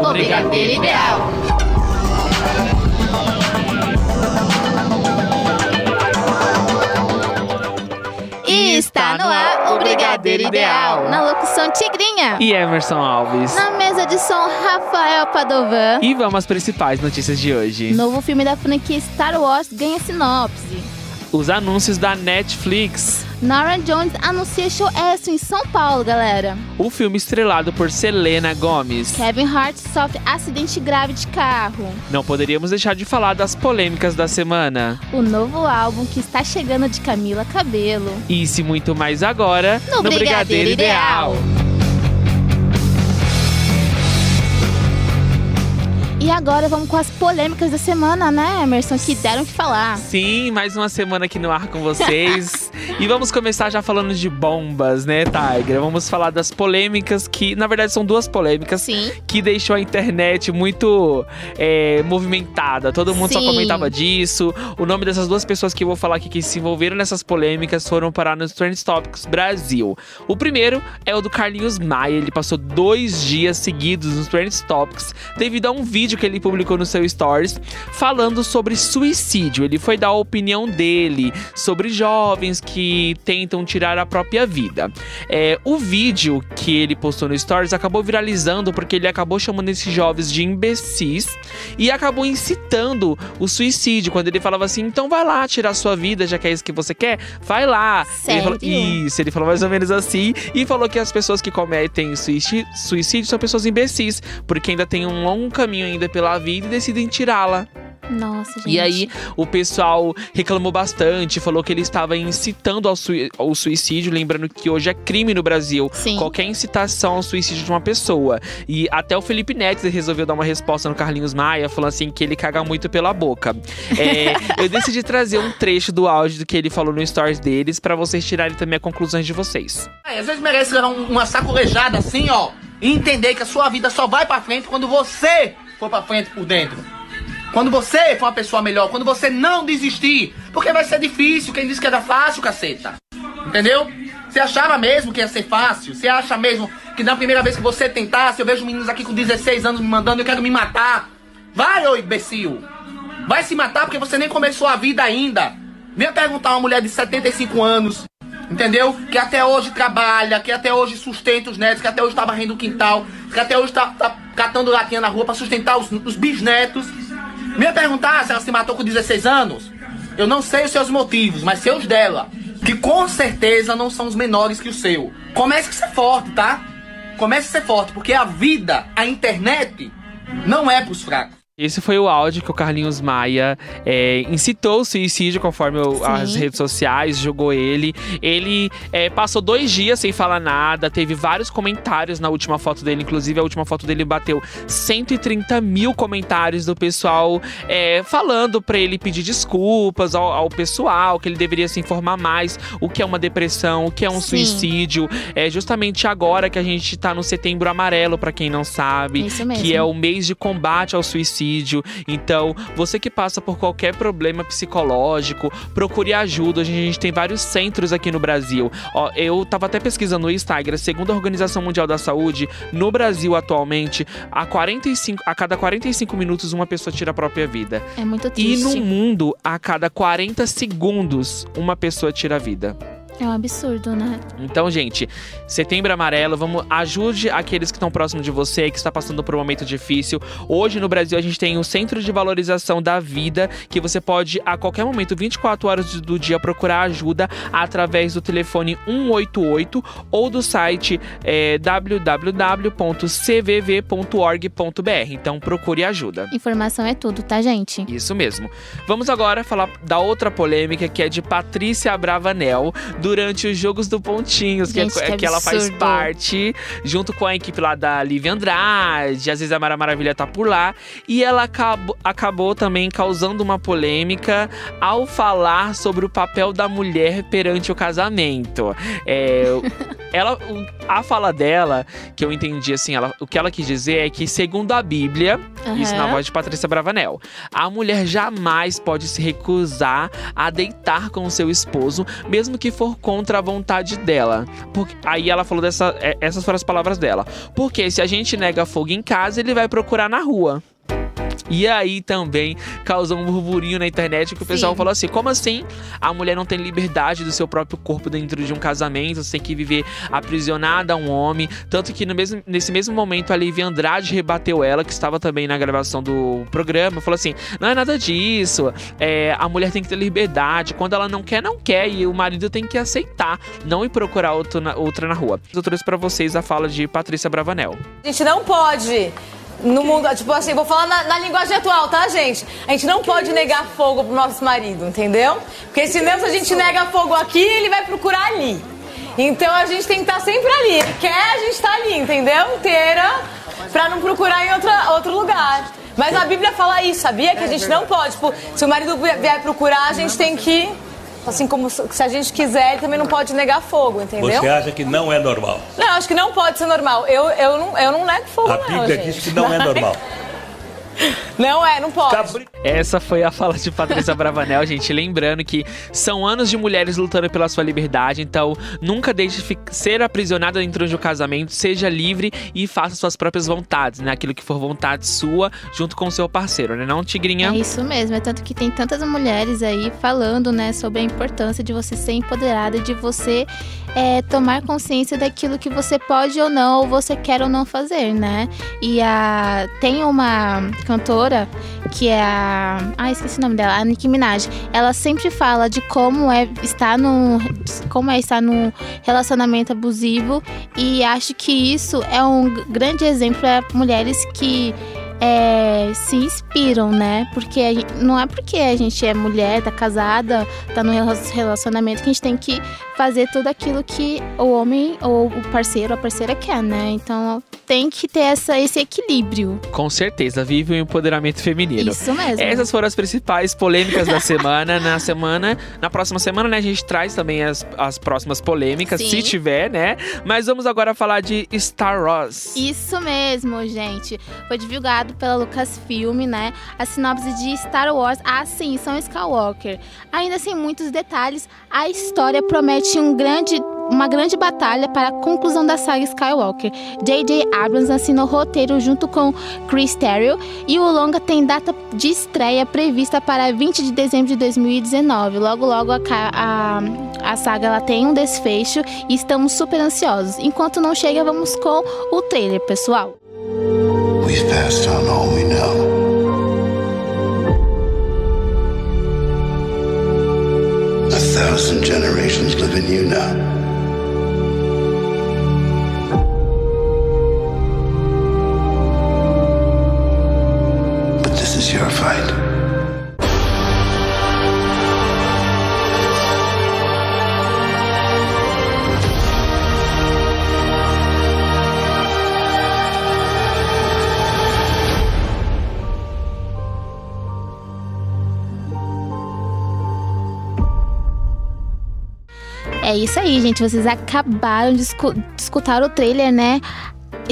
O Brigadeiro Ideal. E está no ar o Brigadeiro Ideal. Na locução Tigrinha. E Emerson Alves. Na mesa de som Rafael Padovan. E vamos às principais notícias de hoje. Novo filme da franquia Star Wars ganha sinopse. Os anúncios da Netflix. Nora Jones anuncia show extra em São Paulo, galera. O filme estrelado por Selena Gomez. Kevin Hart sofre acidente grave de carro. Não poderíamos deixar de falar das polêmicas da semana. O novo álbum que está chegando de Camila Cabelo. Isso e muito mais agora No Brigadeiro Ideal. E agora vamos com as polêmicas da semana, né, Emerson? Que deram o que falar. Sim, mais uma semana aqui no ar com vocês. e vamos começar já falando de bombas, né, Tiger? Vamos falar das polêmicas que, na verdade, são duas polêmicas Sim. que deixou a internet muito é, movimentada. Todo mundo só Sim. comentava disso. O nome dessas duas pessoas que eu vou falar aqui que se envolveram nessas polêmicas foram parar nos Trend Topics Brasil. O primeiro é o do Carlinhos Maia. Ele passou dois dias seguidos nos Trend Topics devido a um vídeo que ele publicou no seu Stories falando sobre suicídio. Ele foi dar a opinião dele sobre jovens que tentam tirar a própria vida. É, o vídeo que ele postou no Stories acabou viralizando porque ele acabou chamando esses jovens de imbecis e acabou incitando o suicídio. Quando ele falava assim, então vai lá tirar sua vida, já que é isso que você quer, vai lá. Ele falou, Sério? isso, ele falou mais ou menos assim e falou que as pessoas que cometem suicídio, suicídio são pessoas imbecis, porque ainda tem um longo caminho ainda pela vida e decidem tirá-la. Nossa, gente. E aí, o pessoal reclamou bastante, falou que ele estava incitando ao, sui- ao suicídio, lembrando que hoje é crime no Brasil. Sim. Qualquer incitação ao suicídio de uma pessoa. E até o Felipe Neto resolveu dar uma resposta no Carlinhos Maia, falando assim que ele caga muito pela boca. É, eu decidi trazer um trecho do áudio do que ele falou no stories deles, pra vocês tirarem também as conclusões de vocês. É, às vezes merece levar um- uma sacolejada assim, ó, e entender que a sua vida só vai pra frente quando você for pra frente por dentro. Quando você for uma pessoa melhor, quando você não desistir, porque vai ser difícil, quem disse que era fácil, caceta. Entendeu? Você achava mesmo que ia ser fácil? Você acha mesmo que na primeira vez que você tentasse, eu vejo meninos aqui com 16 anos me mandando, eu quero me matar. Vai, ô imbecil. Vai se matar porque você nem começou a vida ainda. Venha perguntar a uma mulher de 75 anos, entendeu? Que até hoje trabalha, que até hoje sustenta os netos, que até hoje tá varrendo o quintal, que até hoje tá, tá catando latinha na rua pra sustentar os, os bisnetos. Venha perguntar se ela se matou com 16 anos. Eu não sei os seus motivos, mas sei os dela. Que com certeza não são os menores que o seu. Comece a ser forte, tá? Comece a ser forte, porque a vida, a internet, não é pros fracos. Esse foi o áudio que o Carlinhos Maia é, incitou o suicídio, conforme o- as redes sociais jogou ele. Ele é, passou dois dias sem falar nada, teve vários comentários na última foto dele. Inclusive, a última foto dele bateu 130 mil comentários do pessoal é, falando pra ele pedir desculpas ao, ao pessoal, que ele deveria se informar mais o que é uma depressão, o que é um Sim. suicídio. É justamente agora que a gente tá no setembro amarelo, pra quem não sabe que é o mês de combate ao suicídio. Então, você que passa por qualquer problema psicológico, procure ajuda. A gente tem vários centros aqui no Brasil. Ó, eu tava até pesquisando no Instagram, segundo a Organização Mundial da Saúde, no Brasil atualmente, a 45, a cada 45 minutos uma pessoa tira a própria vida. É muito E triste. no mundo, a cada 40 segundos, uma pessoa tira a vida. É um absurdo, né? Então, gente, setembro amarelo, vamos ajude aqueles que estão próximos de você, que está passando por um momento difícil. Hoje no Brasil a gente tem o Centro de Valorização da Vida, que você pode a qualquer momento, 24 horas do dia, procurar ajuda através do telefone 188 ou do site é, www.cvv.org.br. Então, procure ajuda. Informação é tudo, tá, gente? Isso mesmo. Vamos agora falar da outra polêmica que é de Patrícia Abravanel durante os Jogos do Pontinhos, que, é- Gente, que que ela faz parte, junto com a equipe lá da Lívia Andrade, às vezes a Mara Maravilha tá por lá, e ela acabou, acabou também causando uma polêmica ao falar sobre o papel da mulher perante o casamento. É, ela, a fala dela, que eu entendi assim, ela, o que ela quis dizer é que, segundo a Bíblia, isso na voz de Patrícia Bravanel. A mulher jamais pode se recusar a deitar com o seu esposo, mesmo que for contra a vontade dela. Porque, aí ela falou dessa. é, Essas foram as palavras dela. Porque se a gente nega fogo em casa, ele vai procurar na rua. E aí também causou um burburinho na internet que o pessoal Sim. falou assim: como assim a mulher não tem liberdade do seu próprio corpo dentro de um casamento? Você tem que viver aprisionada a um homem. Tanto que no mesmo, nesse mesmo momento a Lívia Andrade rebateu ela, que estava também na gravação do programa, falou assim: não é nada disso. É, a mulher tem que ter liberdade. Quando ela não quer, não quer. E o marido tem que aceitar, não ir procurar outro na- outra na rua. Eu trouxe pra vocês a fala de Patrícia Bravanel. A gente não pode. No mundo, tipo assim, vou falar na, na linguagem atual, tá, gente? A gente não pode negar fogo pro nosso marido, entendeu? Porque senão, se a gente nega fogo aqui, ele vai procurar ali. Então a gente tem que estar sempre ali. Ele quer, a gente tá ali, entendeu? Inteira, pra não procurar em outra, outro lugar. Mas a Bíblia fala isso, sabia? Que a gente não pode. Tipo, se o marido vier procurar, a gente tem que. Assim como se a gente quiser, ele também não pode negar fogo, entendeu? Você acha que não é normal? Não, acho que não pode ser normal. Eu, eu, não, eu não nego fogo, A não, Bíblia gente. diz que não é normal. Não é, não pode. Cabri- Essa foi a fala de Patrícia Bravanel, gente. Lembrando que são anos de mulheres lutando pela sua liberdade, então nunca deixe ser aprisionada dentro de um casamento, seja livre e faça suas próprias vontades, né? Aquilo que for vontade sua, junto com o seu parceiro, né? Não, Tigrinha? É isso mesmo, é tanto que tem tantas mulheres aí falando, né, sobre a importância de você ser empoderada, de você é, tomar consciência daquilo que você pode ou não, ou você quer ou não fazer, né? E a, tem uma cantora que é a. Ah, esqueci o nome dela, a Nicki Minaj. Ela sempre fala de como é estar no. Como é estar num relacionamento abusivo. E acho que isso é um grande exemplo para mulheres que é, se inspiram, né? Porque a gen- não é porque a gente é mulher, tá casada, tá no rela- relacionamento que a gente tem que fazer tudo aquilo que o homem ou o parceiro, a parceira quer, né? Então tem que ter essa, esse equilíbrio. Com certeza, vive o empoderamento feminino. Isso mesmo. Essas foram as principais polêmicas da semana. Na semana, na próxima semana, né, a gente traz também as, as próximas polêmicas, Sim. se tiver, né? Mas vamos agora falar de Star Wars. Isso mesmo, gente. Foi divulgado pela Lucasfilm, né? A sinopse de Star Wars, a Ascensão Skywalker. Ainda sem muitos detalhes, a história promete um grande, uma grande batalha para a conclusão da saga Skywalker. J.J. Abrams assinou o roteiro junto com Chris Terrio e o longa tem data de estreia prevista para 20 de dezembro de 2019. Logo, logo a, a, a saga ela tem um desfecho e estamos super ansiosos. Enquanto não chega, vamos com o trailer, pessoal. We've passed on all we know. A thousand generations live in you now. But this is your fight. É isso aí, gente. Vocês acabaram de, escu- de escutar o trailer, né?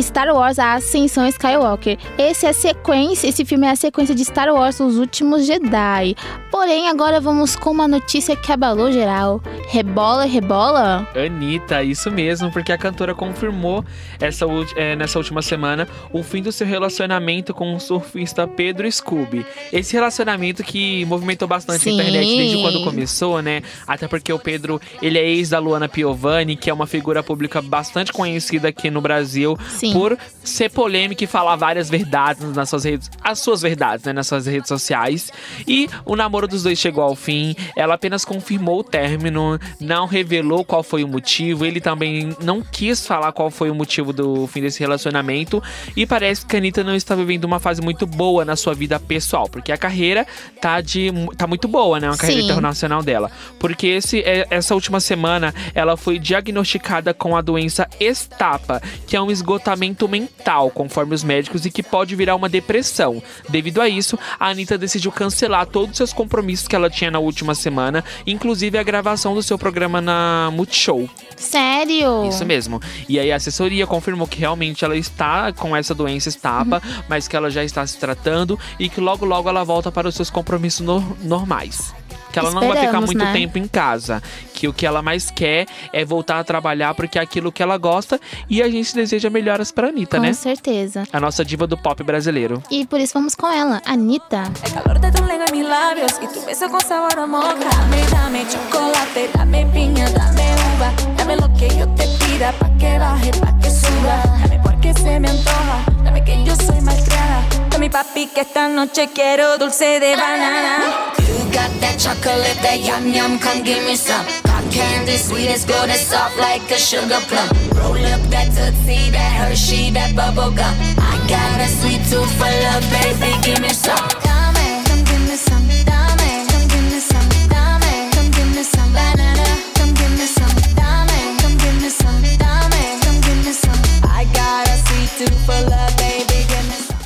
Star Wars A Ascensão Skywalker. Esse é a sequência, esse filme é a sequência de Star Wars Os Últimos Jedi. Porém, agora vamos com uma notícia que abalou geral. Rebola, rebola? Anitta, isso mesmo, porque a cantora confirmou essa, é, nessa última semana o fim do seu relacionamento com o surfista Pedro Scooby. Esse relacionamento que movimentou bastante Sim. a internet desde quando começou, né? Até porque o Pedro, ele é ex da Luana Piovani, que é uma figura pública bastante conhecida aqui no Brasil Sim. por ser polêmica e falar várias verdades nas suas redes, as suas verdades, né, nas suas redes sociais. E o namoro dos dois chegou ao fim. Ela apenas confirmou o término, não revelou qual foi o motivo. Ele também não quis falar qual foi o motivo do fim desse relacionamento. E parece que a Anitta não está vivendo uma fase muito boa na sua vida pessoal, porque a carreira tá de tá muito boa, né, uma carreira Sim. internacional dela. Porque esse, é- essa última semana ela foi diagnosticada com a doença estapa, que é um esgotamento mental, conforme os médicos, e que pode virar uma depressão. Devido a isso, a Anitta decidiu cancelar todos os seus compromissos que ela tinha na última semana, inclusive a gravação do seu programa na Multishow. Sério? Isso mesmo. E aí a assessoria confirmou que realmente ela está com essa doença estapa, mas que ela já está se tratando e que logo logo ela volta para os seus compromissos no- normais. Que ela não vai ficar Esperamos, muito né? tempo em casa. Que o que ela mais quer é voltar a trabalhar porque é aquilo que ela gosta. E a gente deseja melhoras pra Anitta, Com né? certeza. A nossa diva do pop brasileiro. E por isso vamos com ela, Anitta. El calor de tu lengua en mis labios y tu beso con sabor a moca. Dame, dame chocolate, dame piña, dame uva. Dame lo que yo te pida pa' que baje, pa' que suba. Dame porque se me antoja, dame que yo soy malcriada. Dame papi que esta noche quiero dulce de banana. You got that chocolate, that yum yum, come give me some. Got candy, sweet as gold, it's soft like a sugar plum. Roll up that Tootsie, that Hershey, that bubble gum. I got a sweet tooth for love, baby, give me some. Dame, come give me some. Dame, come give me some. Dame, come give me some banana. Come give me some. Dame, come give me some. Dame, come give me some. I got a sweet tooth for love, baby, give me some.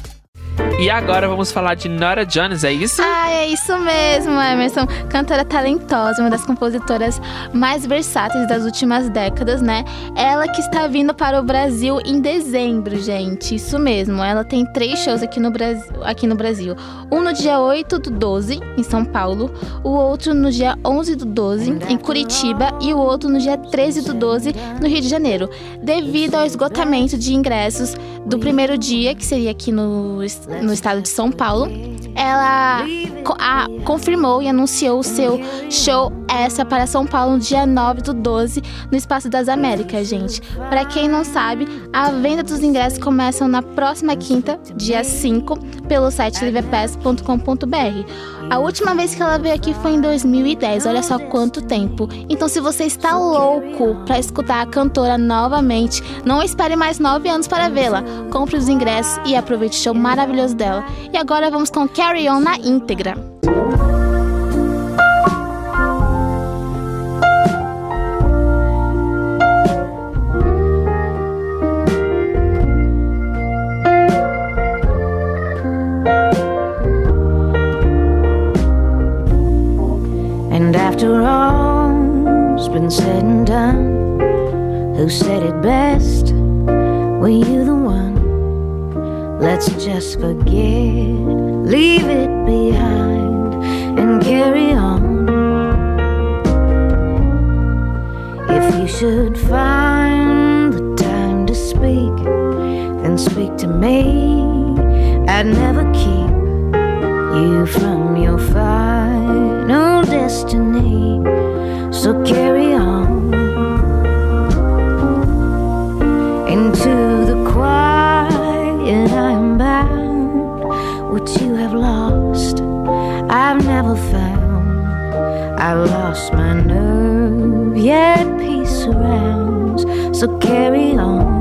E agora vamos falar de Nora Jones, é isso? Ah, é isso mesmo, Emerson. Cantora talentosa, uma das compositoras mais versáteis das últimas décadas, né? Ela que está vindo para o Brasil em dezembro, gente. Isso mesmo. Ela tem três shows aqui no Brasil. Aqui no Brasil. Um no dia 8 do 12, em São Paulo. O outro no dia 11 do 12, em Curitiba. E o outro no dia 13 do 12, no Rio de Janeiro. Devido ao esgotamento de ingressos do primeiro dia, que seria aqui no, no estado de São Paulo, ela a- confirmou e anunciou o seu show essa para São Paulo no dia 9 do 12, no Espaço das Américas, gente. Para quem não sabe, a venda dos ingressos começam na próxima quinta, dia 5, pelo site livepass.com.br. A última vez que ela veio aqui foi em 2010, olha só quanto tempo. Então, se você está louco para escutar a cantora novamente, não espere mais nove anos para vê-la. Compre os ingressos e aproveite o show maravilhoso dela. E agora vamos com Carry On na íntegra. Who said it best? Were you the one? Let's just forget, leave it behind, and carry on. If you should find the time to speak, then speak to me. I'd never keep you from your final destiny. So carry on lost my nerve, yet peace surrounds. So carry on.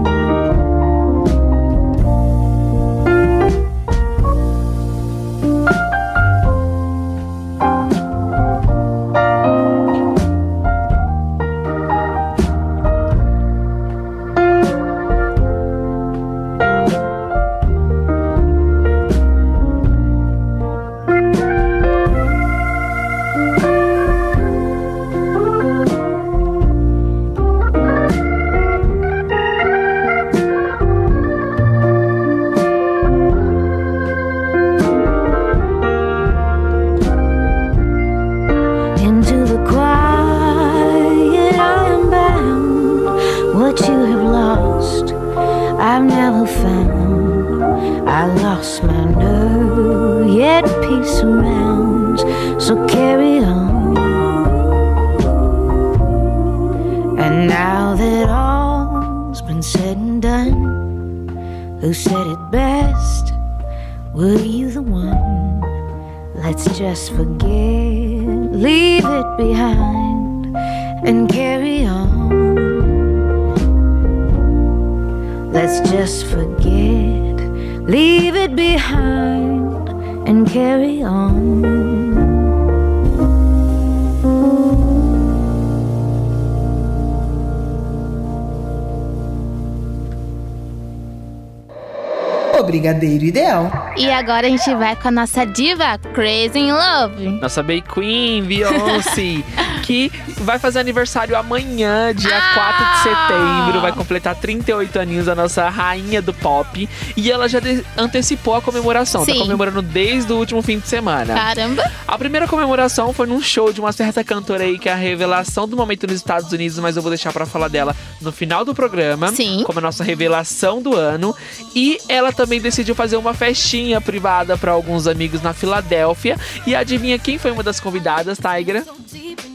Agora a gente vai com a nossa diva Crazy in Love. Nossa Bay Queen, Beyoncé, que vai fazer aniversário amanhã, dia Ah! 4 de setembro. Vai completar 38 aninhos a nossa rainha do pop. E ela já antecipou a comemoração. Tá Sim. comemorando desde o último fim de semana. Caramba. A primeira comemoração foi num show de uma certa cantora aí, que é a revelação do momento nos Estados Unidos, mas eu vou deixar pra falar dela no final do programa. Sim. Como a nossa revelação do ano. E ela também decidiu fazer uma festinha privada pra alguns amigos na Filadélfia. E adivinha quem foi uma das convidadas, Tigra?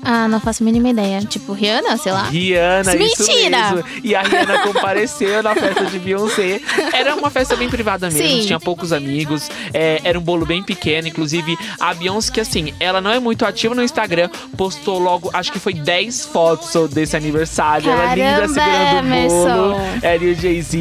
Ah, não faço a mínima ideia. Tipo, Rihanna, sei lá. Rihanna, isso Mentira! E a Rihanna compareceu na festa de Beyoncé. Era uma festa bem privada mesmo, Sim. tinha poucos amigos. é, era um bolo bem pequeno. Inclusive, a Beyoncé, que assim, ela não é muito ativa no Instagram, postou logo, acho que foi 10 fotos desse aniversário. ela linda Caramba, segurando o bolo. Emerson. Ela e o Jay-Z.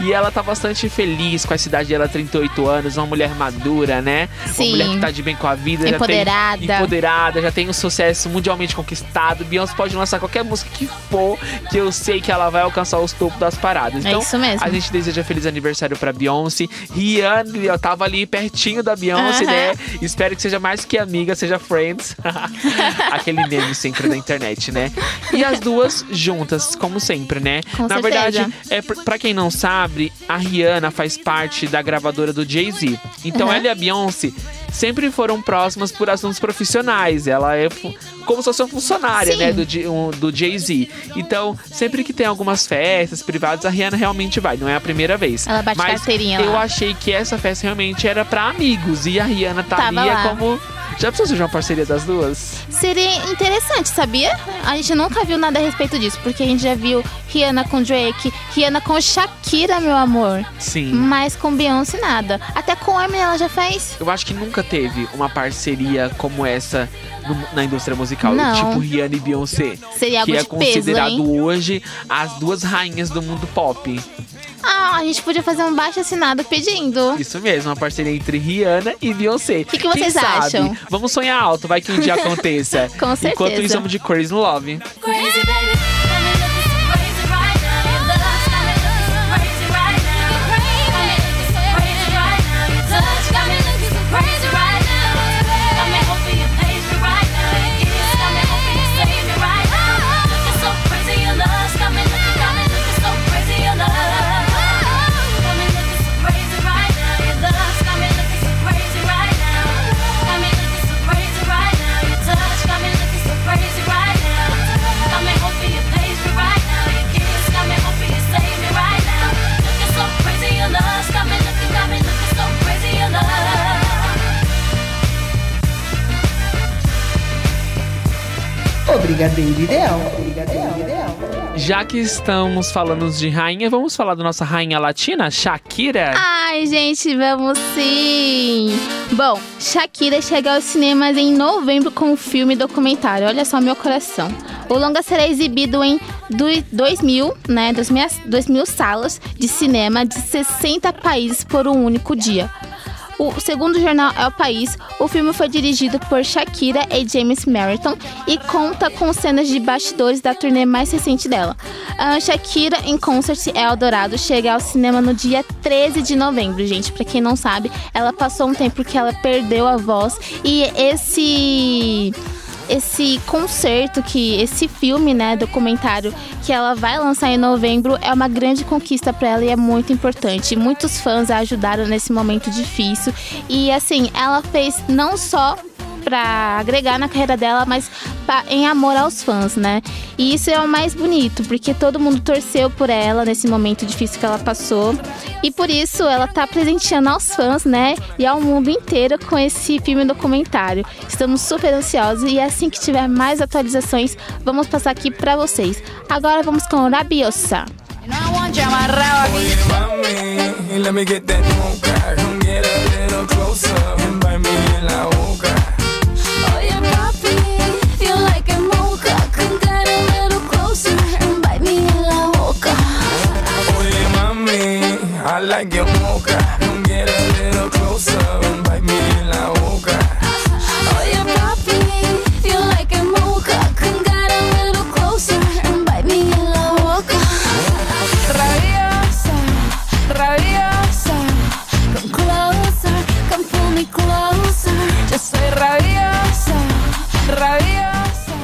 E ela tá bastante feliz com a cidade dela, 38 anos, uma mulher madura, né? Sim. Uma mulher que tá de bem com a vida. já tem- Empoderada. empoderada, já tem um sucesso mundialmente conquistado. Beyoncé pode lançar qualquer música que for, que eu sei que ela vai alcançar os topos das paradas. É Então, isso mesmo. a gente deseja feliz aniversário pra Beyoncé. Rihanna, eu tava ali pertinho da Beyoncé, né? Espero que seja mais que amiga, seja friends. Aquele meme sempre da internet, né? E as duas juntas, como sempre, né? Com Na certeza. verdade, é, pra quem não sabe, a Rihanna faz parte da gravadora do Jay-Z. Então Uhum. ela e a Beyoncé sempre foram próximas por assuntos profissionais. Ela é como se fosse uma funcionária, Sim. né, do, um- do Jay-Z. Então, sempre que tem algumas festas privadas, a Rihanna realmente vai. Não é a primeira vez. Ela bate Mas carteirinha eu lá. achei que essa festa realmente era pra amigos. E a Rihanna tá Tava ali é lá. como... Já precisou surgir uma parceria das duas? Seria interessante, sabia? A gente nunca viu nada a respeito disso, porque a gente já viu Rihanna com Drake, Rihanna com Shakira, meu amor. Sim. Mas com Beyoncé nada. Até com Eminem ela já fez. Eu acho que nunca teve uma parceria como essa no- na indústria musical. Não. Tipo Rihanna e Beyoncé. Seria algo que é de peso, considerado hein? hoje as duas rainhas do mundo pop. Ah, a gente podia fazer um baixo assinado pedindo. Isso mesmo, uma parceria entre Rihanna e Beyoncé. O que que vocês acham? Vamos sonhar alto, vai que um dia aconteça. Com Enquanto certeza. isso, vamos de Crazy Love. Crazy baby, Brigadeiro Ideal. O Brigadeiro Ideal. Já que estamos falando de rainha, vamos falar da nossa rainha latina, Shakira. Ai, gente, vamos sim! Bom, Shakira chega aos cinemas em novembro com um filme documentário. Olha só meu coração. O longa será exibido em 2000, né, 2000, 2000 salas de cinema de 60 países por um único dia. O segundo jornal é o País. O filme foi dirigido por Shakira e James Merton e conta com cenas de bastidores da turnê mais recente dela. A Shakira em Concert Eldorado chega ao cinema no dia 13 de novembro, gente. Pra quem não sabe, ela passou um tempo que ela perdeu a voz e esse esse concerto que esse filme, né, documentário que ela vai lançar em novembro é uma grande conquista para ela e é muito importante. Muitos fãs a ajudaram nesse momento difícil e assim, ela fez não só para agregar na carreira dela, mas pa- em amor aos fãs, né? E isso é o mais bonito, porque todo mundo torceu por ela nesse momento difícil que ela passou. E por isso ela tá presenteando aos fãs, né? E ao mundo inteiro com esse filme documentário. Estamos super ansiosos e assim que tiver mais atualizações, vamos passar aqui para vocês. Agora vamos com Rabiosa. Let me get that. Come get a little closer and bite me en la boca. Like your mocha. Come get a little closer and bite me en la boca. Oye, papi, you like a mocha. Come get a little closer and bite me in la boca. Rabiosa, rabiosa. Come closer, come pull me closer. Yo soy rabiosa, rabiosa.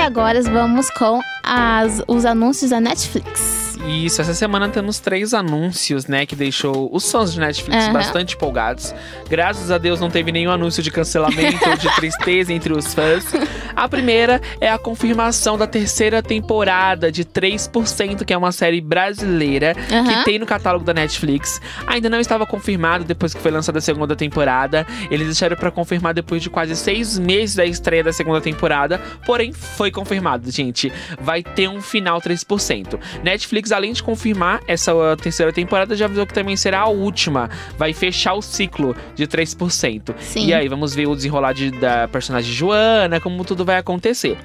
agora vamos com as, os anúncios da Netflix. Isso, essa semana temos três anúncios, né, que deixou os fãs de Netflix Aham. bastante empolgados. Graças a Deus não teve nenhum anúncio de cancelamento ou de tristeza entre os fãs. A primeira é a confirmação da terceira temporada de 3%, que é uma série brasileira Aham. que tem no catálogo da Netflix. Ainda não estava confirmado depois que foi lançada a segunda temporada. Eles deixaram pra confirmar depois de quase seis meses da estreia da segunda temporada. Porém, foi confirmado, gente. Vai ter um final 3%. Netflix, além de confirmar essa uh, terceira temporada, já avisou que também será a última. Vai fechar o ciclo de 3%. Sim. E aí, vamos ver o desenrolar de- da personagem Joana, como tudo vai acontecer.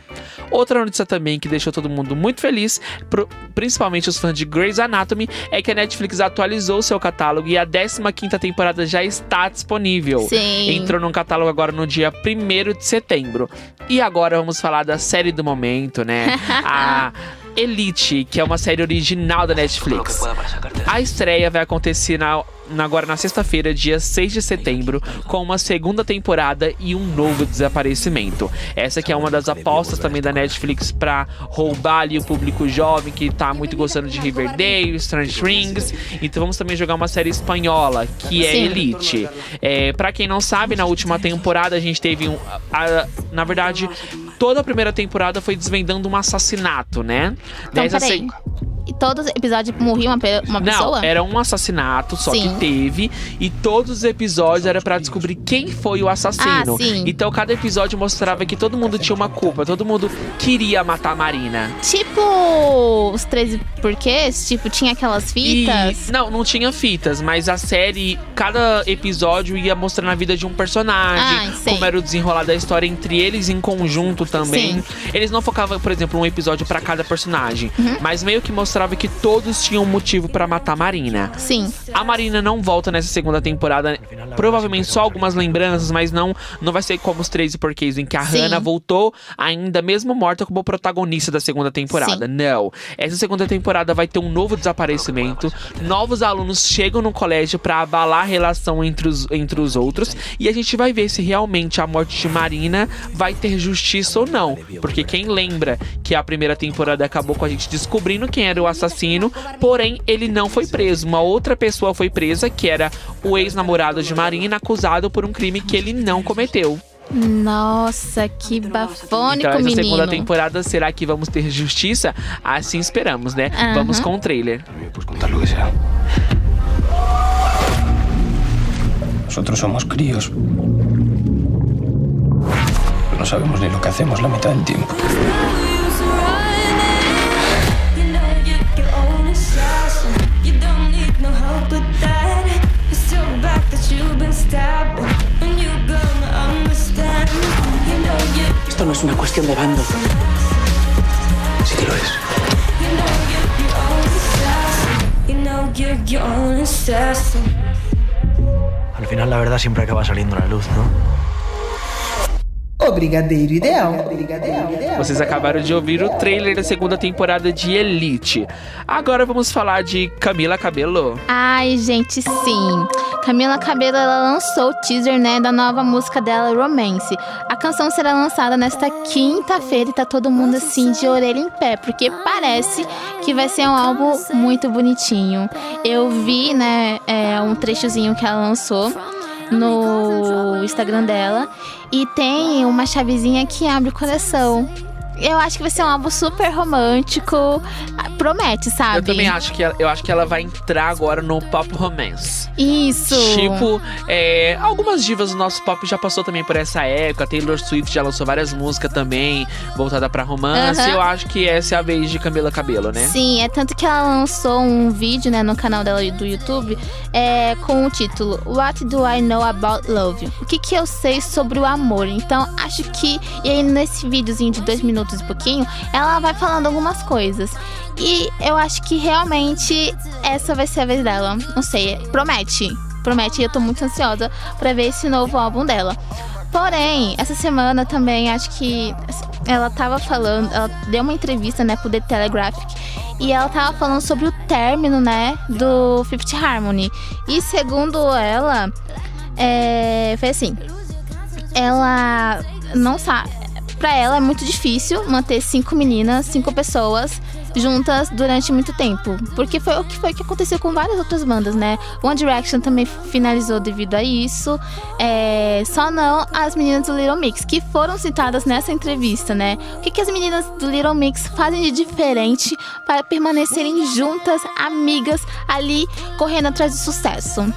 Outra notícia também que deixou todo mundo muito feliz, pro- principalmente os fãs de Grey's Anatomy, é que a Netflix atualizou seu catálogo e a 15ª temporada já está disponível. Sim. Entrou no catálogo agora no dia 1º de setembro. E agora vamos falar da série do momento, né? a Elite, que é uma série original da Netflix. A estreia vai acontecer na, agora na sexta-feira, dia 6 de setembro, com uma segunda temporada e um novo desaparecimento. Essa que é uma das apostas também da Netflix pra roubar ali o público jovem que tá muito gostando de Riverdale, Strange Things. Então vamos também jogar uma série espanhola, que é Sim. Elite. É, para quem não sabe, na última temporada a gente teve um. a- na verdade, toda a primeira temporada foi desvendando um assassinato, né? Então, peraí. E todos os episódios morria uma, pe- uma não, pessoa? era um assassinato só Sim. que teve e todos os episódios era pra descobrir quem foi o assassino. Ah, sim. Então cada episódio mostrava que todo mundo tinha uma culpa, todo mundo queria matar a Marina. Tipo os 13 porquês? Tipo, tinha aquelas fitas? E, não, não tinha fitas, mas a série, cada episódio ia mostrando a vida de um personagem, Ah, como era o desenrolar da história entre eles em conjunto também. Eles não focavam, por exemplo, um episódio pra cada personagem, Uhum. mas meio que mostrava que todos tinham motivo pra matar Marina. Sim. A Marina não volta nessa segunda temporada. Provavelmente só algumas lembranças, mas não, não vai ser como os 13 porquês em que a Sim. Hannah voltou ainda mesmo morta como protagonista da segunda temporada. Não. Essa segunda temporada vai ter um novo desaparecimento. Novos alunos chegam no colégio pra abalar a relação entre os, entre os outros. E a gente vai ver se realmente a morte de Marina vai ter justiça ou não. Porque quem lembra que a primeira temporada acabou com a gente descobrindo quem era o assassino, porém ele não foi preso. Uma outra pessoa foi presa, que era o ex-namorado de Marina, acusado por um crime que ele não cometeu. Nossa, que bafônico, Então, essa menino. segunda temporada, será que vamos ter justiça? Assim esperamos, né? Aham. Vamos com o trailer. Nosotros somos críos. No sabemos ni lo que hacemos la mitad del tiempo. Esto no es una cuestión de bando. Sí que lo es. Al final la verdad siempre acaba saliendo a la luz, ¿no? O Brigadeiro Ideal. Brigadeiro Ideal. Vocês acabaram de ouvir o trailer da segunda temporada de Elite. Agora vamos falar de Camila Cabello. Ai, gente, sim. Camila Cabello ela lançou o teaser, né, da nova música dela, Romance. A canção será lançada nesta quinta-feira e tá todo mundo assim de orelha em pé, porque parece que vai ser um álbum muito bonitinho. Eu vi, né, é, um trechozinho que ela lançou no Instagram dela e tem uma chavezinha que abre o coração. Eu acho que vai ser um álbum super romântico. Promete, sabe? Eu também acho que ela, eu acho que ela vai entrar agora no pop romance. Isso. Tipo, é, algumas divas do nosso pop já passou também por essa época. Taylor Swift já lançou várias músicas também, voltada pra romance. Aham. Eu acho que essa é a vez de Camila Cabello, né? Sim, é tanto que ela lançou um vídeo, né, no canal dela do YouTube, é, com o título What Do I Know About Love? O que que eu sei sobre o amor? Então, acho que e aí nesse videozinho de dois minutos e pouquinho, ela vai falando algumas coisas. E eu acho que realmente essa vai ser a vez dela. Não sei, promete. Promete eu tô muito ansiosa pra ver esse novo álbum dela. Porém, essa semana também acho que ela tava falando, ela deu uma entrevista, né, pro The Telegraphic, e ela tava falando sobre o término, né, do Fifth Harmony. E segundo ela, é, foi assim, ela não sabe, pra ela é muito difícil manter cinco meninas, cinco pessoas juntas durante muito tempo. Porque foi o que foi que aconteceu com várias outras bandas, né? One Direction também finalizou devido a isso. É, só não as meninas do Little Mix, que foram citadas nessa entrevista, né? O que, que as meninas do Little Mix fazem de diferente para permanecerem juntas, amigas, ali correndo atrás do sucesso?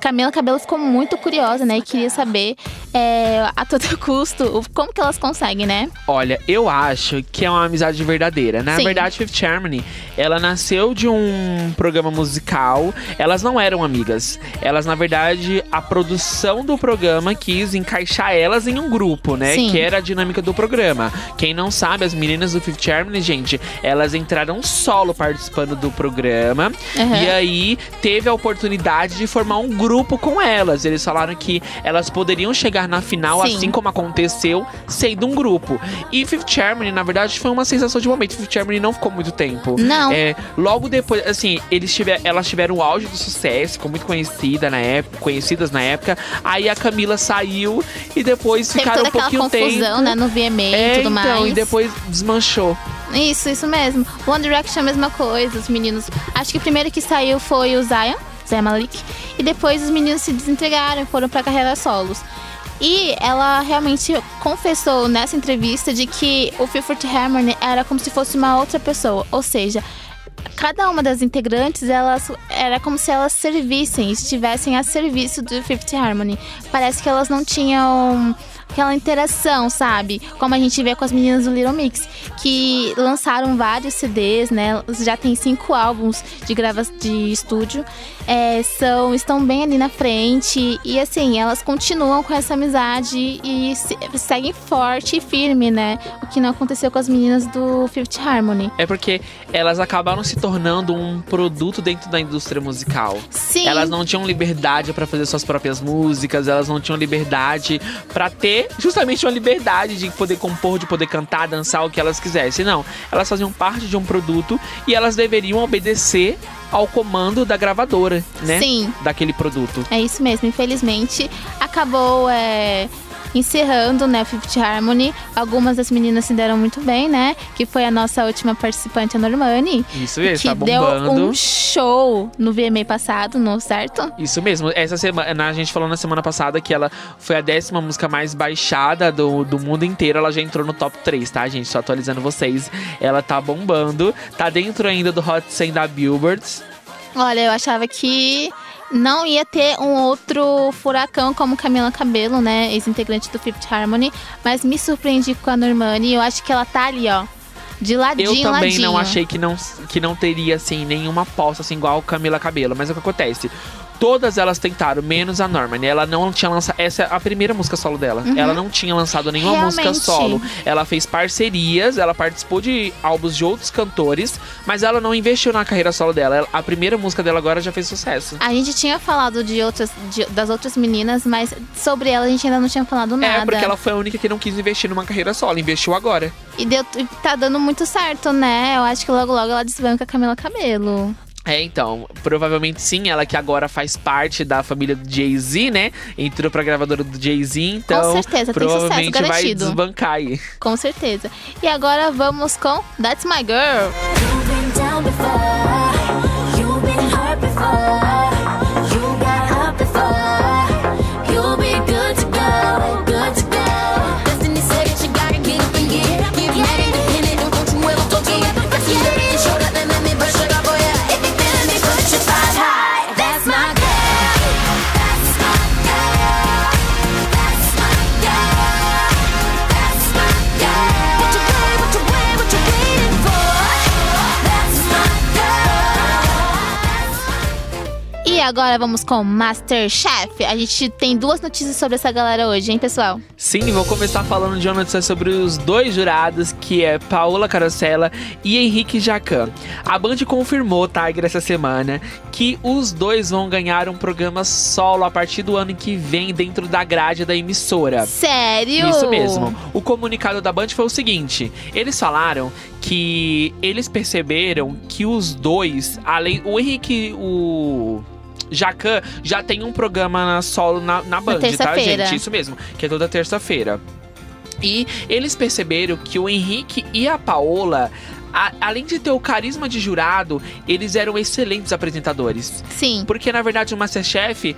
Camila Cabelo ficou muito curiosa, né? E queria saber é, a todo custo como que elas conseguem, né? Olha, eu acho que é uma amizade verdadeira. Na Sim. verdade, Fifth Harmony, ela nasceu de um programa musical. Elas não eram amigas. Elas, na verdade, a produção do programa quis encaixar elas em um grupo, né? Sim. Que era a dinâmica do programa. Quem não sabe, as meninas do Fifth Harmony, gente, elas entraram solo participando do programa. Uhum. E aí teve a oportunidade de formar um grupo com elas. Eles falaram que elas poderiam chegar na final, Sim. assim como aconteceu, sendo um grupo. E Fifth Harmony, na verdade, foi uma sensação de momento. Fifth Harmony não ficou muito tempo. Não. É, logo depois, assim, eles tiver, elas tiveram o auge do sucesso, ficou muito conhecida na época, conhecidas na época. Aí a Camila saiu e depois Teve ficaram um pouquinho confusão, tempo. né? No VMA É, e tudo então, mais. e depois desmanchou. Isso, isso mesmo. One Direction a mesma coisa, os meninos. Acho que o primeiro que saiu foi o Zion, Malik. E depois os meninos se desentregaram e foram pra carreira solos. E ela realmente confessou nessa entrevista de que o Fifth Harmony era como se fosse uma outra pessoa. Ou seja, cada uma das integrantes, elas era como se elas servissem, estivessem a serviço do Fifth Harmony. Parece que elas não tinham aquela interação, sabe? Como a gente vê com as meninas do Little Mix, que lançaram vários CDs, né? Já tem cinco álbuns de grava de estúdio. É, são, estão bem ali na frente. E assim, elas continuam com essa amizade e se- seguem forte e firme, né? O que não aconteceu com as meninas do Fifth Harmony. É porque elas acabaram se tornando um produto dentro da indústria musical. Sim. Elas não tinham liberdade pra fazer suas próprias músicas, elas não tinham liberdade pra ter justamente uma liberdade de poder compor, de poder cantar, dançar o que elas quisessem. Não, elas faziam parte de um produto e elas deveriam obedecer ao comando da gravadora, né? Sim. Daquele produto. É isso mesmo, infelizmente acabou é, encerrando né, Fifth Harmony. Algumas das meninas se deram muito bem, né? Que foi a nossa última participante, a Normani. Isso mesmo, que tá deu um show no VMA passado, não certo? Isso mesmo. Essa semana, a gente falou na semana passada que ela foi a décima música mais baixada do, do mundo inteiro. Ela já entrou no top 3, tá, gente? Só atualizando vocês. Ela tá bombando. Tá dentro ainda do Hot 100 da Billboard. Olha, eu achava que não ia ter um outro furacão como Camila Cabelo, né? Ex-integrante do Fifth Harmony. Mas me surpreendi com a Normani. Eu acho que ela tá ali, ó. De ladinho, Eu também ladinho. não achei que não, que não teria, assim, nenhuma aposta, assim, igual Camila Cabelo. Mas o que acontece? Todas elas tentaram, menos a Norman. Ela não tinha lançado. Essa é a primeira música solo dela. Uhum. Ela não tinha lançado nenhuma música Realmente. solo. Ela fez parcerias, ela participou de álbuns de outros cantores, mas ela não investiu na carreira solo dela. Ela- A primeira música dela agora já fez sucesso. A gente tinha falado de outras, de- das outras meninas, mas sobre ela a gente ainda não tinha falado nada. É, porque ela foi a única que não quis investir numa carreira solo, investiu agora. E deu, tá dando muito certo, né? Eu acho que logo logo ela desbanca a Camila Cabelo. É, então, provavelmente sim, ela que agora faz parte da família do Jay-Z, né? Entrou pra gravadora do Jay-Z, então certeza, tem provavelmente sucesso vai desbancar aí. Com certeza. E agora vamos com That's My Girl. You've been down before. You've been hurt before. Agora vamos com Masterchef. A gente tem duas notícias sobre essa galera hoje, hein, pessoal? Sim, vou começar falando de uma notícia sobre os dois jurados, que é Paola Carosella e Henrique Jacan. A Band confirmou, Tiger, essa semana, que os dois vão ganhar um programa solo a partir do ano que vem dentro da grade da emissora. Sério? Isso mesmo. O comunicado da Band foi o seguinte: eles falaram que eles perceberam que os dois, além. O Henrique, o. Jacan já tem um programa na solo na, na Band, tá, terça-feira. gente? Isso mesmo, que é toda terça-feira. E eles perceberam que o Henrique e a Paola. a- além de ter o carisma de jurado, eles eram excelentes apresentadores. Sim. Porque, na verdade, o Masterchef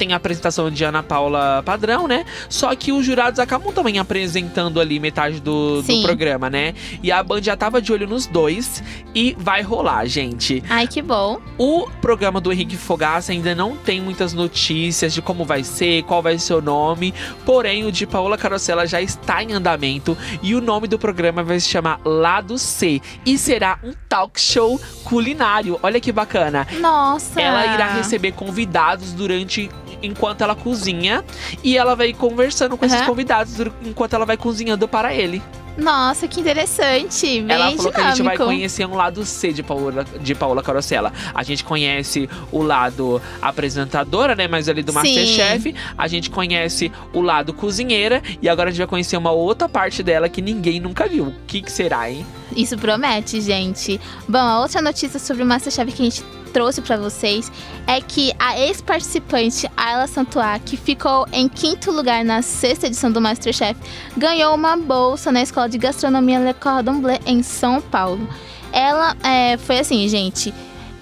tem a apresentação de Ana Paula padrão, né? Só que os jurados acabam também apresentando ali metade do, do programa, né? E a Band já tava de olho nos dois e vai rolar, gente. Ai, que bom. O programa do Henrique Fogaça ainda não tem muitas notícias de como vai ser, qual vai ser o nome. Porém, o de Paola Carosella já está em andamento e o nome do programa vai se chamar Lado C e será um talk show culinário. Olha que bacana. Nossa. Ela irá receber convidados durante enquanto ela cozinha e ela vai conversando com esses Aham. convidados enquanto ela vai cozinhando para ele. Nossa, que interessante. Bem Ela falou que a gente vai dinâmico. conhecer um lado C de Paola, de Paola Carosella. A gente conhece o lado apresentadora, né? Mas ali do. Masterchef. A gente conhece o lado cozinheira. E agora a gente vai conhecer uma outra parte dela que ninguém nunca viu. O que, que será, hein? Isso promete, gente. Bom, a outra notícia sobre o Masterchef que a gente trouxe pra vocês é que a ex-participante Ayla Santuar, que ficou em quinto lugar na sexta edição do Masterchef, ganhou uma bolsa na Escola de Gastronomia Le Cordon Bleu em São Paulo. Ela é, foi assim, gente,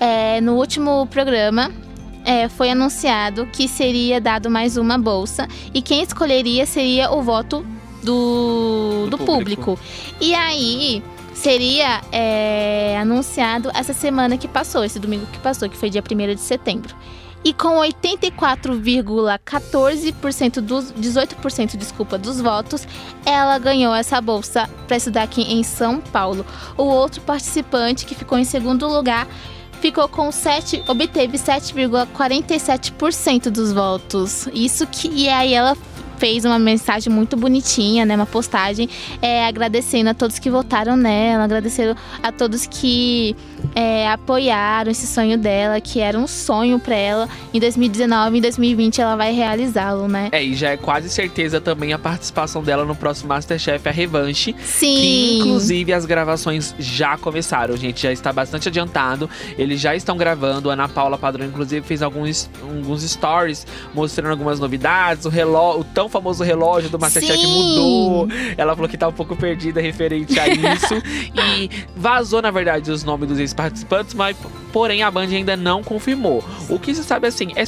é, no último programa é, foi anunciado que seria dado mais uma bolsa e quem escolheria seria o voto do, Do do público. público. E aí seria é, anunciado essa semana que passou, esse domingo que passou, que foi dia 1 de setembro. E com 84,14% dos 18%, desculpa, dos votos, ela ganhou essa bolsa para estudar aqui em São Paulo. O outro participante que ficou em segundo lugar ficou com 7, obteve 7,47% dos votos. Isso que e aí ela fez uma mensagem muito bonitinha, né, uma postagem é, agradecendo a todos que votaram nela, agradecendo a todos que é, apoiaram esse sonho dela, que era um sonho para ela. Em 2019 e 2020 ela vai realizá-lo, né? É, e já é quase certeza também a participação dela no próximo Masterchef, a revanche. Sim. Que inclusive as gravações já começaram, gente. Já está bastante adiantado. Eles já estão gravando. A Ana Paula Padrão, inclusive, fez alguns, alguns stories mostrando algumas novidades. O relógio, o tão famoso relógio do Masterchef Sim. mudou. Ela falou que tá um pouco perdida referente a isso. e vazou, na verdade, os nomes dos ex-participantes, mas porém a Band ainda não confirmou. O que se sabe assim, é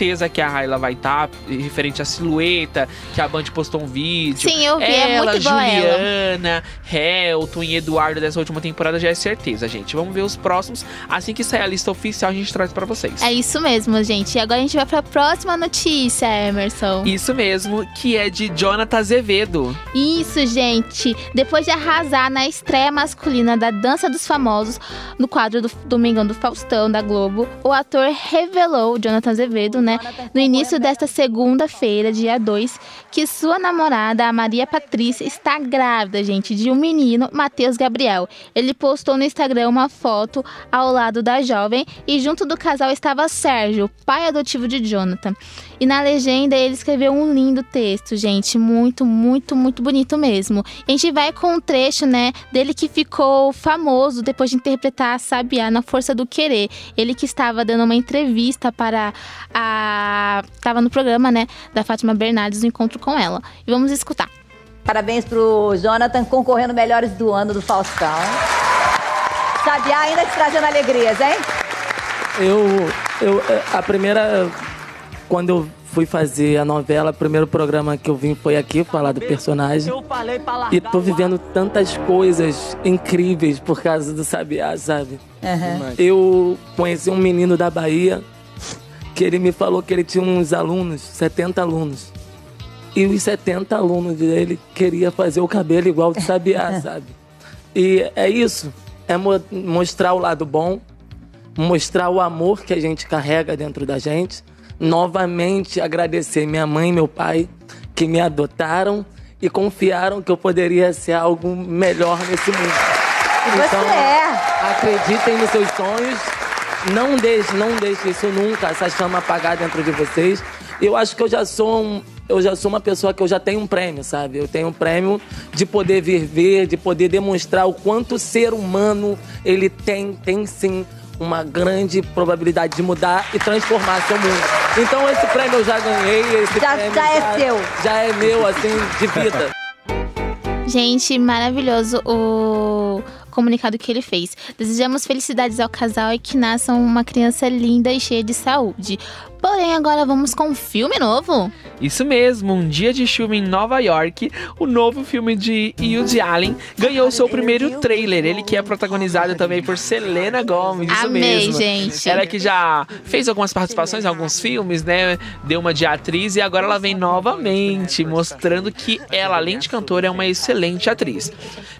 certeza que a Raila vai estar referente à silhueta, que a Band postou um vídeo. Sim, eu vi, é ela, muito igual a ela. Juliana, Helton e Eduardo dessa última temporada já é certeza, gente. Vamos ver os próximos. Assim que sair a lista oficial, a gente traz pra vocês. É isso mesmo, gente. E agora a gente vai pra próxima notícia, Emerson. Isso mesmo, que é de Jonathan Azevedo. Isso, gente. Depois de arrasar na estreia masculina da Dança dos Famosos no quadro do Domingão do Faustão da Globo, o ator revelou, Jonathan Azevedo, né, no início desta segunda-feira, dia 2, que sua namorada, a Maria Patrícia, está grávida, gente, de um menino, Matheus Gabriel. Ele postou no Instagram uma foto ao lado da jovem e junto do casal estava Sérgio, pai adotivo de Jonathan. E na legenda ele escreveu um lindo texto, gente, muito, muito, muito bonito mesmo. E a gente vai com um trecho, né, dele que ficou famoso depois de interpretar a Sabiá na Força do Querer. Ele que estava dando uma entrevista para a estava no programa, né, da Fátima Bernardes, o encontro com ela. E vamos escutar. Parabéns pro Jonathan concorrendo melhores do ano do Faustão. Sabiá ainda te trazendo alegrias, hein? Eu, eu, a primeira, quando eu fui fazer a novela, o primeiro programa que eu vim foi aqui falar do personagem. E tô vivendo tantas coisas incríveis por causa do Sabiá, sabe? Eu conheci um menino da Bahia que ele me falou que ele tinha uns alunos, 70 alunos. E os 70 alunos dele queria fazer o cabelo igual do Sabiá, sabe? E é isso, é mo- mostrar o lado bom, mostrar o amor que a gente carrega dentro da gente. Novamente agradecer minha mãe e meu pai que me adotaram e confiaram que eu poderia ser algo melhor nesse mundo. Então, E você é. Acreditem nos seus sonhos. Não deixe, não deixe isso nunca, essa chama apagar dentro de vocês. Eu acho que eu já sou um, eu já sou uma pessoa que eu já tenho um prêmio, sabe? Eu tenho um prêmio de poder viver, de poder demonstrar o quanto o ser humano ele tem, tem sim uma grande probabilidade de mudar e transformar seu mundo. Então esse prêmio eu já ganhei, esse Já- prêmio já é seu. Já é meu assim de vida. Gente, maravilhoso o comunicado que ele fez. Desejamos felicidades ao casal e que nasçam uma criança linda e cheia de saúde. Porém, agora vamos com um filme novo. Isso mesmo, Um Dia de Chuva em Nova York, o novo filme de Woody Allen, ganhou seu primeiro trailer. Ele que é protagonizado também por Selena Gomez, isso Amei, mesmo. gente. Ela que já fez algumas participações em alguns filmes, né? Deu uma de atriz e agora ela vem novamente, mostrando que ela, além de cantora, é uma excelente atriz.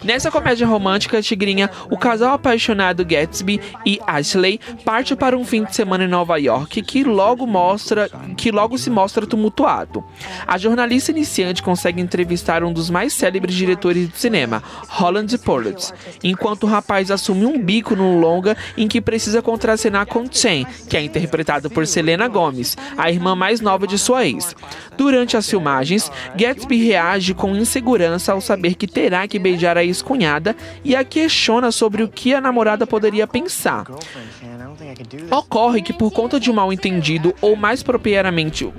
Nessa comédia romântica, Tigrinha, o casal apaixonado Gatsby e Ashley parte para um fim de semana em Nova York que logo mostra que logo se mostra tumultuado. A jornalista iniciante consegue entrevistar um dos mais célebres diretores de cinema, Holland Pulitz, enquanto o rapaz assume um bico no longa em que precisa contracenar com Chen, que é interpretado por Selena Gomez, a irmã mais nova de sua ex. Durante as filmagens, Gatsby reage com insegurança ao saber que terá que beijar a ex-cunhada e a questiona sobre o que a namorada poderia pensar. Ocorre que, por conta de um mal entendido, ou mais propriamente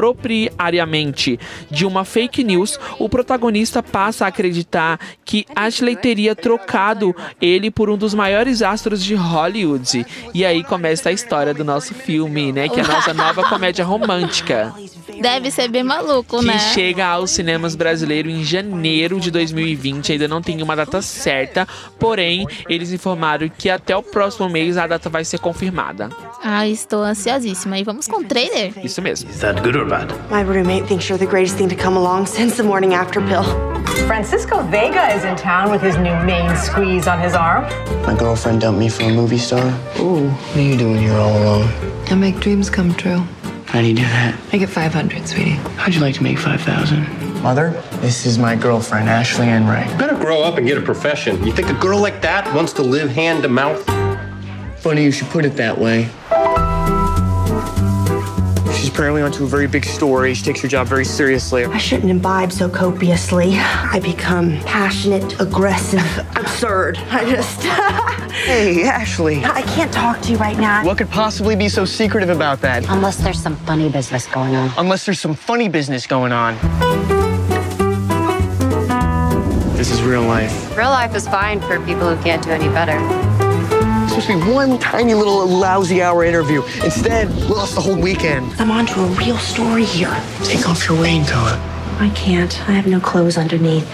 propriamente de uma fake news, o protagonista passa a acreditar que Ashley teria trocado ele por um dos maiores astros de Hollywood. E aí começa a história do nosso filme, né? Que é a nossa nova comédia romântica. Deve ser bem maluco, que né? chega aos cinemas brasileiros em janeiro de 2020. Ainda não tem uma data certa, porém, eles informaram que até o próximo mês a data vai ser confirmada. Ah, estou ansiosíssima. E vamos com o trailer? Isso mesmo. Is that good or bad? My roommate thinks you're the greatest thing to come along since the morning after pill. Francisco Vega is in town with his new main squeeze on his arm. My girlfriend dumped me for a movie star. Ooh, what are you doing here all alone? I make dreams come true. How do you do that? I get 500, sweetie. How'd you like to make 5,000? Mother, this is my girlfriend, Ashley Ann Ray. Better grow up and get a profession. You think a girl like that wants to live hand to mouth? Funny you should put it that way. She's apparently onto a very big story. She takes her job very seriously. I shouldn't imbibe so copiously. I become passionate, aggressive, absurd. I just. Hey, Ashley. I can't talk to you right now. What could possibly be so secretive about that? Unless there's some funny business going on. Unless there's some funny business going on. This is real life. Real life is fine for people who can't do any better. It's supposed to be one tiny little lousy hour interview. Instead, we lost the whole weekend. I'm onto a real story here. Take off your raincoat. I can't. I have no clothes underneath.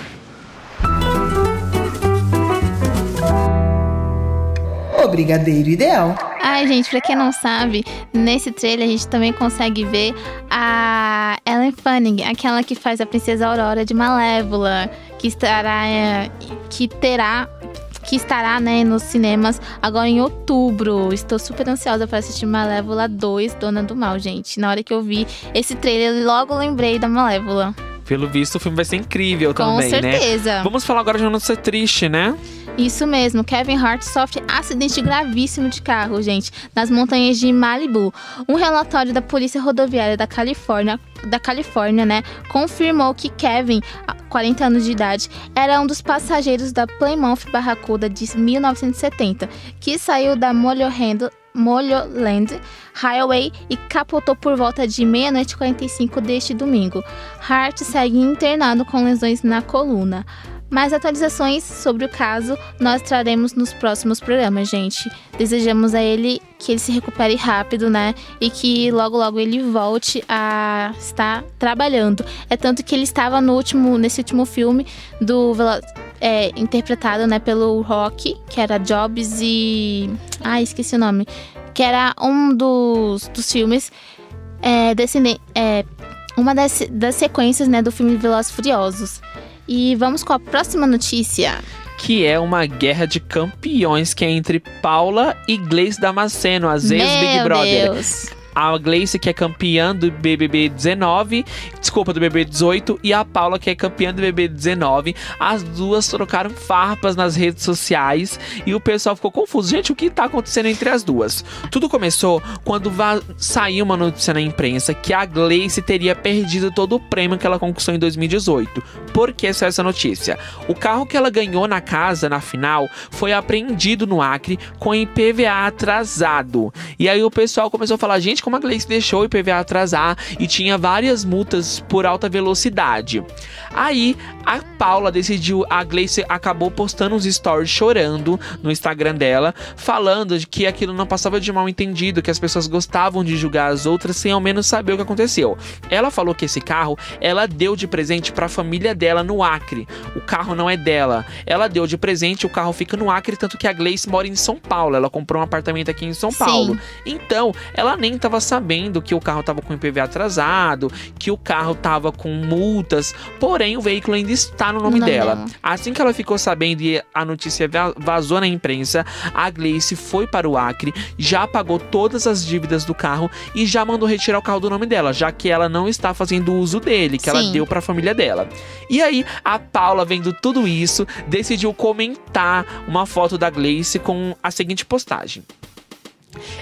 O Brigadeiro Ideal. Ai, gente, pra quem não sabe, nesse trailer a gente também consegue ver a Ellen Fanning, aquela que faz a Princesa Aurora de Malévola, que estará, é, que terá, que estará, né, nos cinemas agora em outubro. Estou super ansiosa para assistir Malévola 2, Dona do Mal, gente. Na hora que eu vi esse trailer, logo lembrei da Malévola. Pelo visto, o filme vai ser incrível Com também, certeza. né? Vamos falar agora de uma notícia triste, né? Isso mesmo, Kevin Hart sofre acidente gravíssimo de carro, gente, nas montanhas de Malibu. Um relatório da Polícia Rodoviária da Califórnia, da Califórnia, né, confirmou que Kevin, 40 anos de idade, era um dos passageiros da Plymouth Barracuda de 1970, que saiu da Moreland Moreland Highway e capotou por volta de meia-noite e 45 deste domingo. Hart segue internado com lesões na coluna. Mais atualizações sobre o caso nós traremos nos próximos programas, gente. Desejamos a ele que ele se recupere rápido, né? E que logo logo ele volte a estar trabalhando. É tanto que ele estava no último, nesse último filme do é, interpretado, né, pelo Rock, que era Jobs e ah, esqueci o nome, que era um dos, dos filmes é, descende- é, uma das, das sequências, né, do filme Velozes Furiosos. E vamos com a próxima notícia. Que é uma guerra de campeões que é entre Paula e Gleice Damasceno, as ex-Big Brother. Deus. A Gleice, que é campeã do BBB 19, desculpa, do BBB 18, e a Paula, que é campeã do BBB 19. As duas trocaram farpas nas redes sociais e o pessoal ficou confuso. Gente, o que tá acontecendo entre as duas? Tudo começou quando saiu uma notícia na imprensa que a Gleice teria perdido todo o prêmio que ela conquistou em 2018. Por que saiu essa notícia? O carro que ela ganhou na casa, na final, foi apreendido no Acre com IPVA atrasado. E aí o pessoal começou a falar, gente, como a Gleice deixou o IPVA atrasar e tinha várias multas por alta velocidade. Aí a Paula decidiu, a Gleice acabou postando uns stories chorando no Instagram dela, falando de que aquilo não passava de mal entendido, que as pessoas gostavam de julgar as outras sem ao menos saber o que aconteceu. Ela falou que esse carro ela deu de presente para a família dela no Acre. O carro não é dela. Ela deu de presente, o carro fica no Acre, tanto que a Gleice mora em São Paulo. Ela comprou um apartamento aqui em São Sim. Paulo. Então, ela nem estava sabendo que o carro estava com IPV atrasado, que o carro estava com multas, porém o veículo ainda está no nome No nome dela. dela. Assim que ela ficou sabendo e a notícia va- vazou na imprensa, a Gleice foi para o Acre, já pagou todas as dívidas do carro e já mandou retirar o carro do nome dela, já que ela não está fazendo uso dele, que ela Sim. deu para a família dela. E aí, a Paula, vendo tudo isso, decidiu comentar uma foto da Gleice com a seguinte postagem.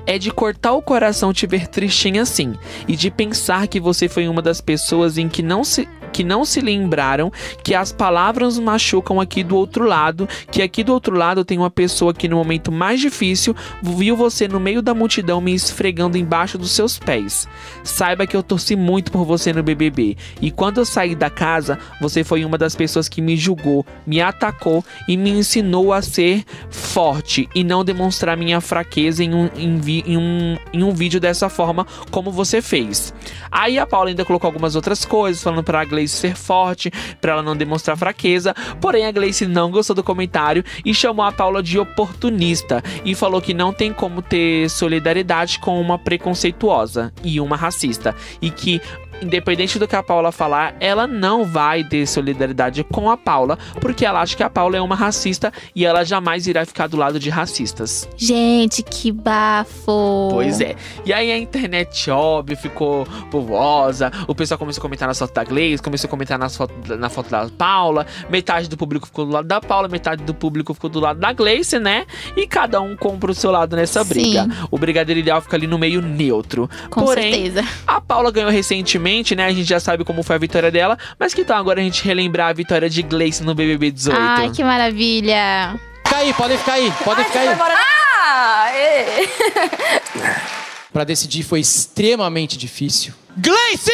É de cortar o coração te ver tristinha assim e de pensar que você foi uma das pessoas em que não se que não se lembraram que as palavras machucam aqui do outro lado, que aqui do outro lado tem uma pessoa que no momento mais difícil viu você no meio da multidão me esfregando embaixo dos seus pés. Saiba que eu torci muito por você no BBB e quando eu saí da casa, você foi uma das pessoas que me julgou, me atacou e me ensinou a ser forte e não demonstrar minha fraqueza em um, em vi- em um, em um vídeo dessa forma como você fez. Aí a Paula ainda colocou algumas outras coisas, falando pra Gleice ser forte, pra ela não demonstrar fraqueza. Porém, a Gleice não gostou do comentário e chamou a Paula de oportunista e falou que não tem como ter solidariedade com uma preconceituosa e uma racista e que independente do que a Paula falar, ela não vai ter solidariedade com a Paula, porque ela acha que a Paula é uma racista e ela jamais irá ficar do lado de racistas. Gente, que bafo. Pois é. E aí a internet, óbvio, ficou povosa. O pessoal começou a comentar nas fotos da Gleice, começou a comentar nas foto, na foto da Paula. Metade do público ficou do lado da Paula, metade do público ficou do lado da Gleice, né? E cada um compra o seu lado nessa Sim. briga. O brigadeiro ideal fica ali no meio neutro. Com Porém, certeza. a Paula ganhou recentemente, né? A gente já sabe como foi a vitória dela. Mas que tal agora a gente relembrar a vitória de Gleice no BBB 18? Ai, que maravilha. Fica aí, podem ficar aí, podem ficar aí. Ah! ê. Pra decidir foi extremamente difícil. Gleice!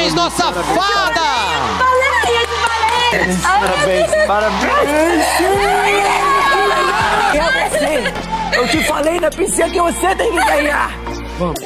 És nossa fada! Parabéns, parabéns! É você! Eu te falei na piscina que você tem que ganhar! Vamos.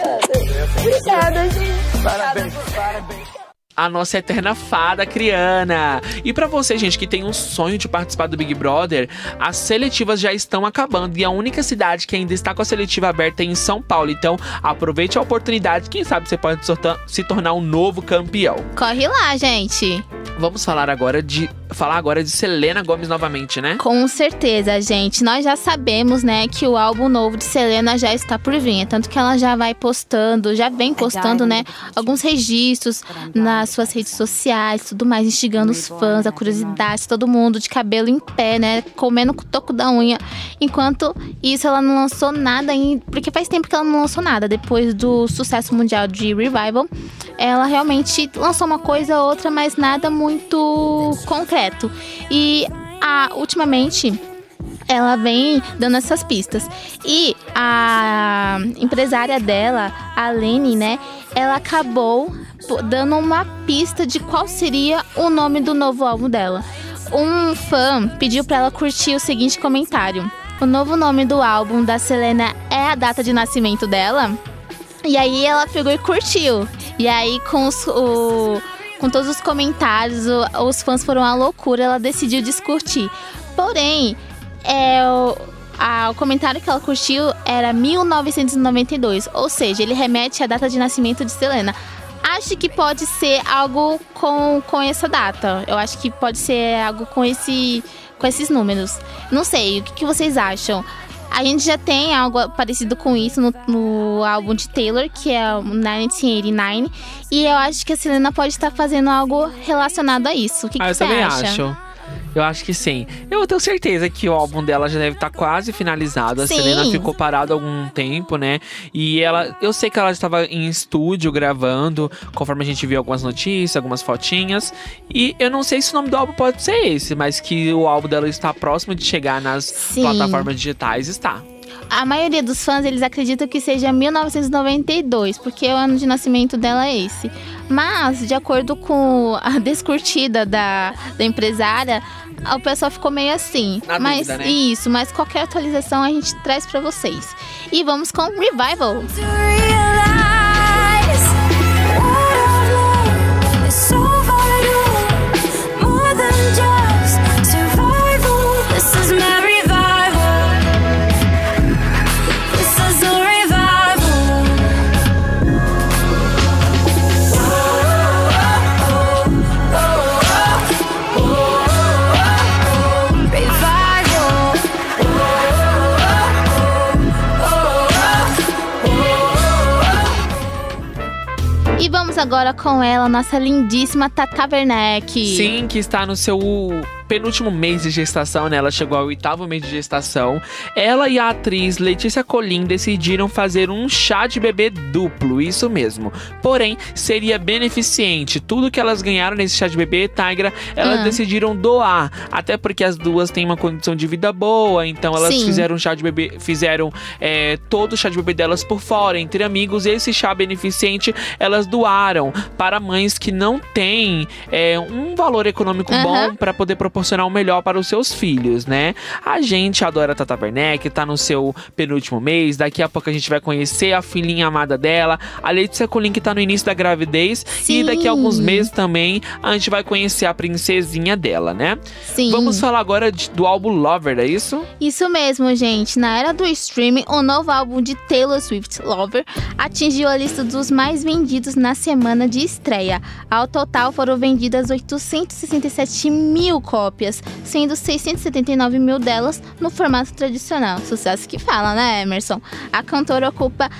Obrigada, gente. Parabéns, parabéns. A nossa eterna fada criana. E pra você, gente, que tem um sonho de participar do Big Brother, as seletivas já estão acabando e a única cidade que ainda está com a seletiva aberta é em São Paulo. Então, aproveite a oportunidade, quem sabe você pode se tornar um novo campeão. Corre lá, gente. Vamos falar agora de falar agora de Selena Gomes novamente, né? Com certeza, gente. Nós já sabemos, né, que o álbum novo de Selena já está por vir. É Tanto que ela já vai postando, já vem postando, né, alguns registros nas suas redes sociais, tudo mais, instigando os fãs, a curiosidade, todo mundo de cabelo em pé, né, comendo com o toco da unha. Enquanto isso, ela não lançou nada ainda, porque faz tempo que ela não lançou nada. Depois do sucesso mundial de Revival, ela realmente lançou uma coisa ou outra, mas nada muito concreto. E a, ultimamente ela vem dando essas pistas. E a empresária dela, a Lene, né, ela acabou dando uma pista de qual seria o nome do novo álbum dela. Um fã pediu pra ela curtir o seguinte comentário: O novo nome do álbum da Selena é a data de nascimento dela? E aí ela pegou e curtiu. E aí com os, o- com todos os comentários, os fãs foram à loucura, ela decidiu discutir. Porém, é, o, a- o comentário que ela curtiu era 1992, ou seja, ele remete à data de nascimento de Selena. Acho que pode ser algo com, com essa data. Eu acho que pode ser algo com, esse, com esses números. Não sei, o que, que vocês acham? A gente já tem algo parecido com isso no, no álbum de Taylor, que é o 1989. E eu acho que a Selena pode estar fazendo algo relacionado a isso. O que, ah, que eu você também acha? acho. Eu acho que sim. Eu tenho certeza que o álbum dela já deve estar quase finalizado. A Sim. Selena ficou parada há algum tempo, né? E ela, eu sei que ela estava em estúdio gravando, conforme a gente viu algumas notícias, algumas fotinhas. E eu não sei se o nome do álbum pode ser esse, mas que o álbum dela está próximo de chegar nas Sim. plataformas digitais, está. A maioria dos fãs, eles acreditam que seja 1992, porque o ano de nascimento dela é esse. Mas, de acordo com a descurtida da, da empresária, o pessoal ficou meio assim. Na mas dúvida, né? isso, mas qualquer atualização a gente traz pra vocês. E vamos com Revival. It's agora com ela, nossa lindíssima Tata Werneck. Sim, que está no seu penúltimo mês de gestação, né? Ela chegou ao oitavo mês de gestação. Ela e a atriz Letícia Colin decidiram fazer um chá de bebê duplo, isso mesmo. Porém, seria beneficente. Tudo que elas ganharam nesse chá de bebê, Tigra, elas Ah. decidiram doar. Até porque as duas têm uma condição de vida boa, então elas Sim. fizeram chá de bebê, fizeram é, todo o chá de bebê delas por fora, entre amigos. E esse chá beneficente elas doaram para mães que não têm é, um valor econômico Aham. bom para poder proporcionar o melhor para os seus filhos, né? A gente adora a Tata Werneck, tá no seu penúltimo mês. Daqui a pouco a gente vai conhecer a filhinha amada dela, a Letícia Colin, que tá no início da gravidez. E daqui a alguns meses também a gente vai conhecer a princesinha dela, né? Sim. Vamos falar agora de- do álbum Lover, é isso? Isso mesmo, gente. Na era do streaming, o novo álbum de Taylor Swift, Lover, atingiu a lista dos mais vendidos na semana de estreia. Ao total, foram vendidas 867 mil cópias, sendo 679 mil delas no formato tradicional. Sucesso que fala, né, Emerson? A cantora ocupa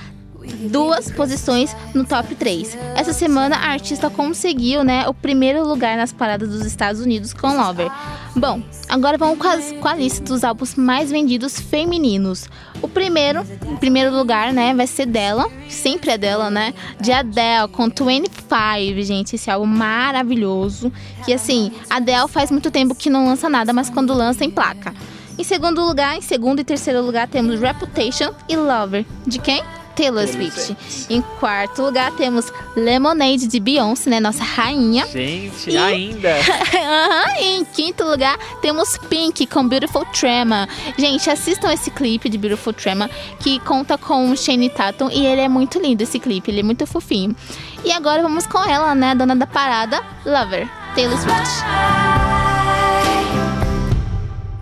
duas posições no top 3. Essa semana a artista conseguiu, né, o primeiro lugar nas paradas dos Estados Unidos com Lover. Bom, agora vamos com, as- com a lista dos álbuns mais vendidos femininos. O primeiro, em primeiro lugar, né, vai ser dela, sempre é dela, né, de Adele com 25, gente, esse álbum maravilhoso, que assim, Adele faz muito tempo que não lança nada, mas quando lança em placa. Em segundo lugar, em segundo e terceiro lugar temos Reputation e Lover. De quem? Taylor Swift. Em quarto lugar temos Lemonade de Beyoncé, né? Nossa rainha. Gente, E- ainda. Aham, e em quinto lugar temos Pink com Beautiful Tremor. Gente, assistam esse clipe de Beautiful Tremor que conta com o Shane Tatum e ele é muito lindo esse clipe, ele é muito fofinho. E agora vamos com ela, né, dona da parada, Lover, Taylor Swift.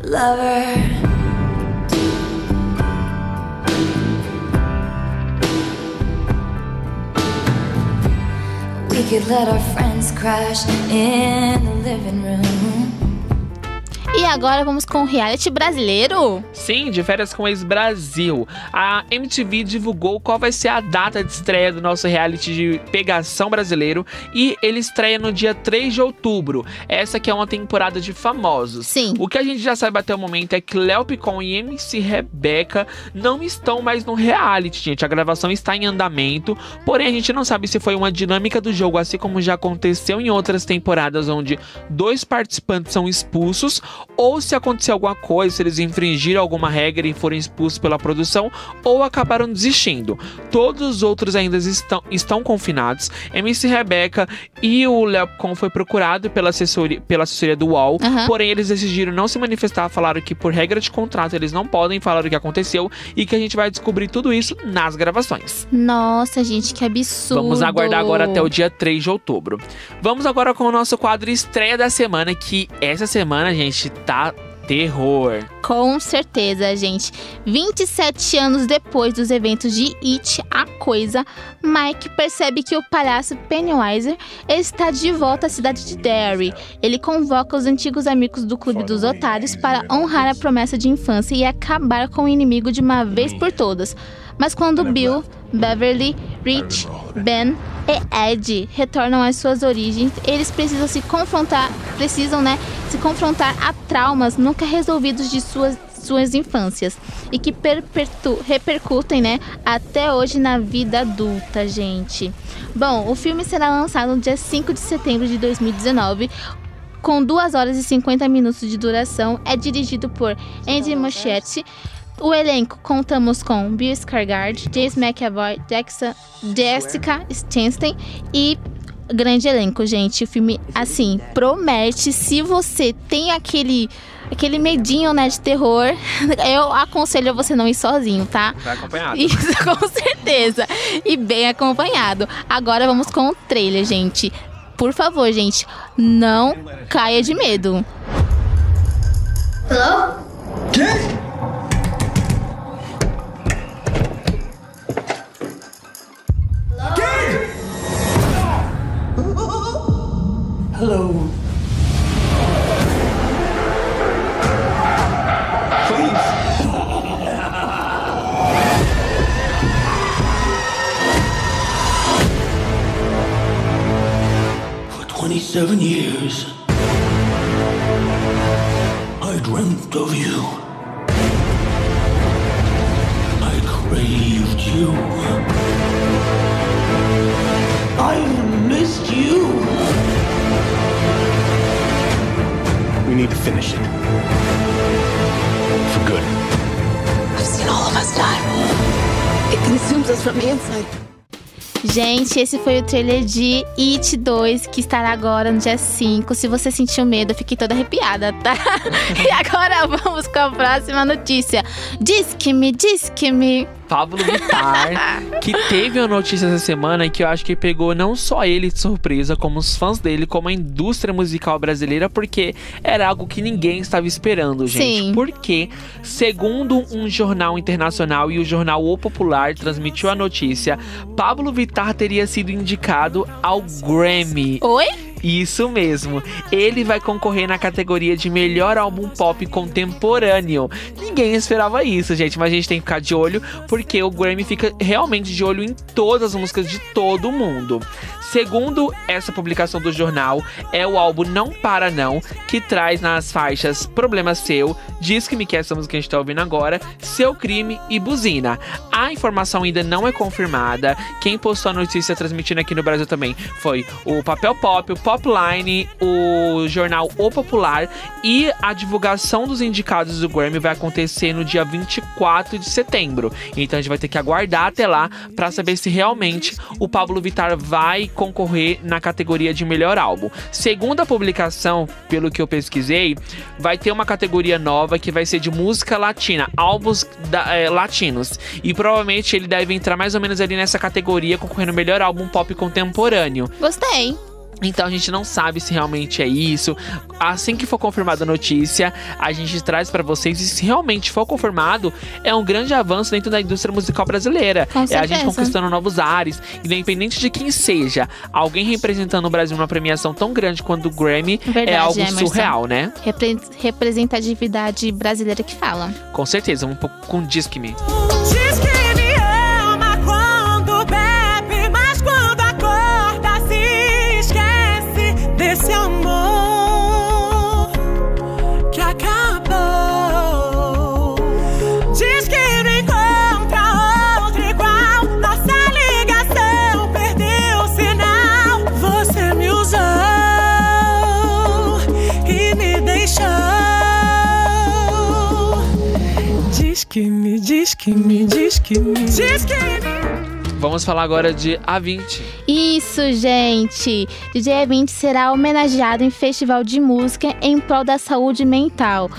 Lover. We could let our friends crash in the living room. E agora vamos com o reality brasileiro. Sim, de férias com ex-Brasil. A MTV divulgou qual vai ser a data de estreia do nosso reality de pegação brasileiro e ele estreia no dia 3 de outubro. Essa que é uma temporada de famosos. Sim. O que a gente já sabe até o momento é que Léo Picon e MC Rebeca não estão mais no reality, gente. A gravação está em andamento, porém a gente não sabe se foi uma dinâmica do jogo, assim como já aconteceu em outras temporadas onde dois participantes são expulsos ou se aconteceu alguma coisa, se eles infringiram alguma regra e foram expulsos pela produção, ou acabaram desistindo. Todos os outros ainda estão, estão confinados. MC Rebeca e o Léo Picon foi procurado pela assessoria, pela assessoria do UOL, Aham. porém eles decidiram não se manifestar, falaram que por regra de contrato eles não podem falar o que aconteceu e que a gente vai descobrir tudo isso nas gravações. Nossa, gente, que absurdo. Vamos aguardar agora até o dia 3 de outubro. Vamos agora com o nosso quadro estreia da semana, que essa semana, gente, tá terror. Com certeza, gente. 27 anos depois dos eventos de It, a Coisa, Mike percebe que o palhaço Pennywise está de volta à cidade de Derry. Ele convoca os antigos amigos do Clube dos Otários para honrar a promessa de infância e acabar com o inimigo de uma vez por todas. Mas quando Bill, Beverly, Rich, Ben e Ed retornam às suas origens, eles precisam se confrontar, precisam, né, se confrontar a traumas nunca resolvidos de suas suas infâncias e que perpetu- repercutem, né, até hoje na vida adulta, gente. Bom, o filme será lançado no dia 5 de setembro de 2019 com 2 horas e 50 minutos de duração. É dirigido por Andy Muschietti. O elenco contamos com Bill Skarsgård, James McAvoy, Jackson, Jessica Chastain e grande elenco, gente. O filme, assim, promete. Se você tem aquele aquele medinho, né, de terror, eu aconselho você não ir sozinho, tá? Vai acompanhado. Isso, com certeza. E bem acompanhado. Agora vamos com o trailer, gente. Por favor, gente, não caia de medo. Hello? Hello. For 27 years, I dreamt of you. I craved you. I missed you. We need to finish it. For good. I've seen all of us die. It consumes us from the inside. Gente, esse foi o trailer de It 2, que estará agora no dia 5. Se você sentiu medo, eu fiquei toda arrepiada, tá? E agora vamos com a próxima notícia. Disque-me, disque-me. Pablo Vittar, que teve uma notícia essa semana que eu acho que pegou não só ele de surpresa, como os fãs dele, como a indústria musical brasileira, porque era algo que ninguém estava esperando, gente. Sim. Porque, segundo um jornal internacional e o jornal O Popular transmitiu a notícia, Pablo Vittar teria sido indicado ao Grammy. Oi? Isso mesmo. Ele vai concorrer na categoria de melhor álbum pop contemporâneo. Ninguém esperava isso, gente, mas a gente tem que ficar de olho porque o Grammy fica realmente de olho em todas as músicas de todo mundo. Segundo essa publicação do jornal, é o álbum Não Para Não, que traz nas faixas Problema Seu, Diz Que Me Quer, essa música que a gente tá ouvindo agora, Seu Crime e Buzina. A informação ainda não é confirmada. Quem postou a notícia transmitindo aqui no Brasil também foi o Papel Pop, o Popline, o jornal O Popular e a divulgação dos indicados do Grammy vai acontecer no dia 24 de setembro. Então a gente vai ter que aguardar até lá para saber se realmente o Pablo Vittar vai concorrer na categoria de melhor álbum. Segundo a publicação, pelo que eu pesquisei, vai ter uma categoria nova que vai ser de música latina, álbuns da- eh, latinos. E provavelmente ele deve entrar mais ou menos ali nessa categoria, concorrendo melhor álbum pop contemporâneo. Gostei. Então a gente não sabe se realmente é isso. Assim que for confirmada a notícia, a gente traz pra vocês. E se realmente for confirmado, é um grande avanço dentro da indústria musical brasileira. Com é a gente conquistando novos ares, independente de quem seja. Alguém representando o Brasil numa premiação tão grande quanto o Grammy é Verdade, algo Emerson. surreal, né? Repre- representatividade brasileira que fala. Com certeza, um pouco com Disque Me. Diz que me, diz que me, diz que me. Vamos falar agora de A20. Isso, gente! DJ E20 será homenageado em festival de música em prol da saúde mental.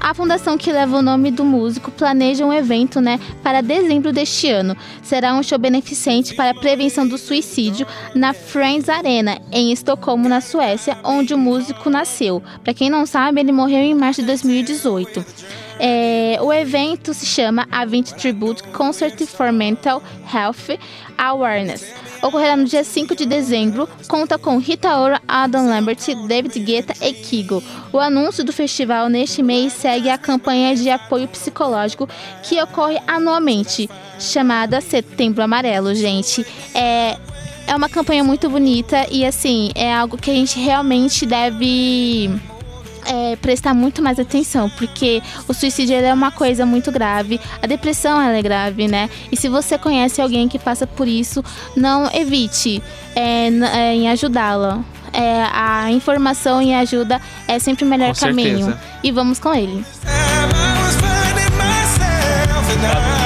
A fundação que leva o nome do músico planeja um evento, né, para dezembro deste ano. Será um show beneficente para a prevenção do suicídio na Friends Arena, em Estocolmo, na Suécia, onde o músico nasceu. Para quem não sabe, ele morreu em março de 2018. É, o evento se chama A20 Tribute Concert for Mental Health Awareness. Ocorrerá no dia 5 de dezembro. Conta com Rita Ora, Adam Lambert, David Guetta e Kigo. O anúncio do festival neste mês segue a campanha de apoio psicológico que ocorre anualmente, chamada Setembro Amarelo, gente. É, é uma campanha muito bonita e assim, é algo que a gente realmente deve é, prestar muito mais atenção, porque o suicídio ele é uma coisa muito grave, a depressão ela é grave, né? E se você conhece alguém que passa por isso, não evite é, é, em ajudá-la. É, a informação e a ajuda é sempre o melhor Com caminho. certeza. E vamos com ele. I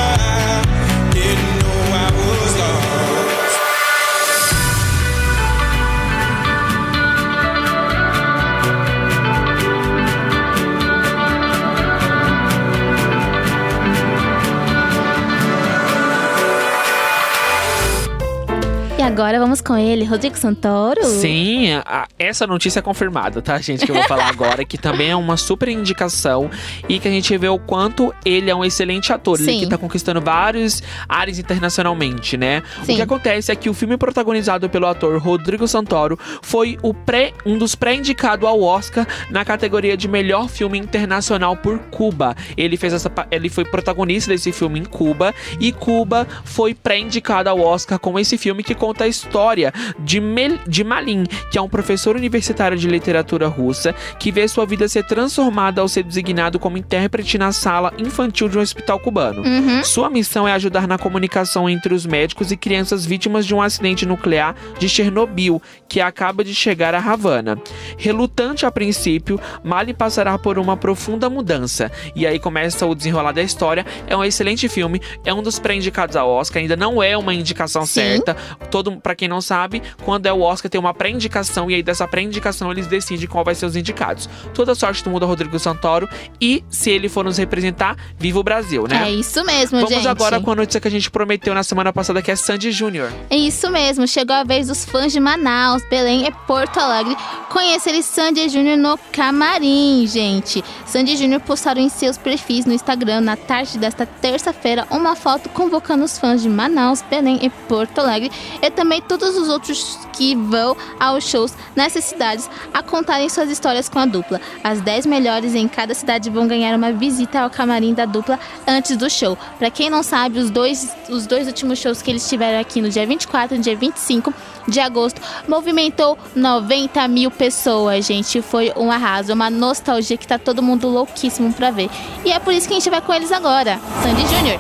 agora vamos com ele, Rodrigo Santoro. Sim, a- essa notícia é confirmada, tá, gente? Que eu vou falar agora, que também é uma super indicação e que a gente vê o quanto ele é um excelente ator. Ele Sim. que tá conquistando vários áreas internacionalmente, né? Sim. O que acontece é que o filme protagonizado pelo ator Rodrigo Santoro foi o pré, um dos pré-indicados ao Oscar na categoria de melhor filme internacional por Cuba. Ele fez essa, ele foi protagonista desse filme em Cuba e Cuba foi pré-indicado ao Oscar com esse filme que conta a história de, Mel, de Malin, que é um professor universitário de literatura russa que vê sua vida ser transformada ao ser designado como intérprete na sala infantil de um hospital cubano. Uhum. Sua missão é ajudar na comunicação entre os médicos e crianças vítimas de um acidente nuclear de Chernobyl, que acaba de chegar a Havana. Relutante a princípio, Malin passará por uma profunda mudança. E aí começa o desenrolar da história. É um excelente filme, é um dos pré-indicados ao Oscar, ainda não é uma indicação Sim. certa. Todo, para quem não sabe, quando é o Oscar tem uma pré-indicação e aí dessa pré-indicação eles decidem qual vai ser os indicados. Toda sorte do mundo a Rodrigo Santoro e se ele for nos representar, viva o Brasil, né? É isso mesmo, Vamos gente. agora com a notícia que a gente prometeu na semana passada, que é Sandy Júnior. É isso mesmo, chegou a vez dos fãs de Manaus, Belém e Porto Alegre conhecerem Sandy Júnior no camarim, gente. Sandy Júnior postaram em seus perfis no Instagram na tarde desta terça-feira uma foto convocando os fãs de Manaus, Belém e Porto Alegre e também todos os outros que vão aos shows nessas cidades a contarem suas histórias com a dupla. As 10 melhores em cada cidade vão ganhar uma visita ao camarim da dupla antes do show. Pra quem não sabe, os dois, os dois últimos shows que eles tiveram aqui no dia 24 e no dia 25 de agosto movimentou 90 mil pessoas, gente. Foi um arraso, uma nostalgia que tá todo mundo louquíssimo pra ver. E é por isso que a gente vai com eles agora. Sandy Júnior.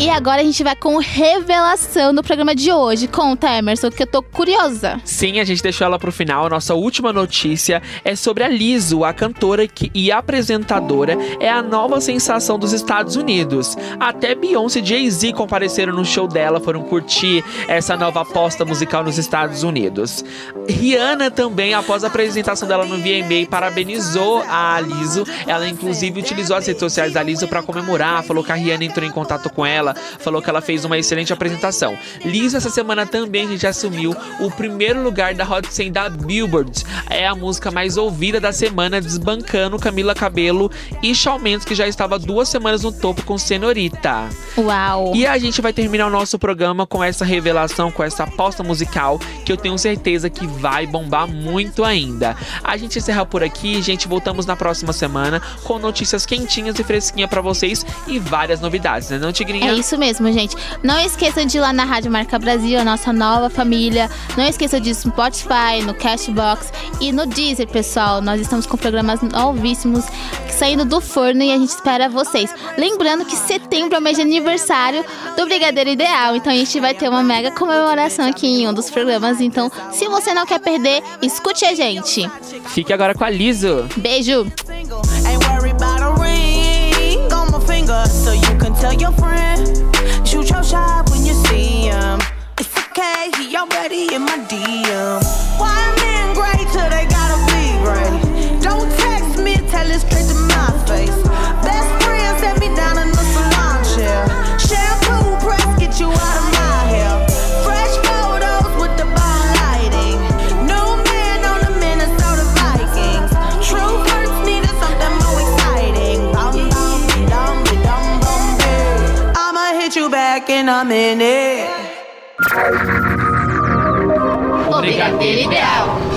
E agora a gente vai com revelação do programa de hoje. Conta, Emerson, que eu tô curiosa. Sim, a gente deixou ela pro final. Nossa última notícia é sobre a Lizzo, a cantora que, e apresentadora, é a nova sensação dos Estados Unidos. Até Beyoncé e Jay-Z compareceram no show dela, foram curtir essa nova aposta musical nos Estados Unidos. Rihanna também, após a apresentação dela no VMA, parabenizou a Lizzo. Ela, inclusive, utilizou as redes sociais da Lizzo para comemorar, falou que a Rihanna entrou em contato com ela, falou que ela fez uma excelente apresentação. Lizzo, essa semana também, a gente assumiu o primeiro lugar da Hot 100 da Billboard. É a música mais ouvida da semana, desbancando Camila Cabello e Shawn Mendes, que já estava duas semanas no topo com Senorita. Uau! E a gente vai terminar o nosso programa com essa revelação, com essa aposta musical, que eu tenho certeza que vai bombar muito ainda. A gente encerra por aqui, gente. Voltamos na próxima semana com notícias quentinhas e fresquinhas pra vocês e várias novidades, né, não, Tigrinha? É isso mesmo, gente. Não esqueça de ir lá na Rádio Marca Brasil, a nossa nova família. Não esqueça de ir no Spotify, no Cashbox e no Deezer, pessoal. Nós estamos com programas novíssimos saindo do forno e a gente espera vocês. Lembrando que setembro é o mês de aniversário do Brigadeiro Ideal, então a gente vai ter uma mega comemoração aqui em um dos programas. Então, se você não quer perder, escute a gente. Fique agora com a Liso. Beijo! So you can tell your friend. Shoot your shot when you see him. It's okay, he already in my DM. Why men great till they gotta be great? Don't text me, tell it straight to my a minute. O Brigadeiro Ideal.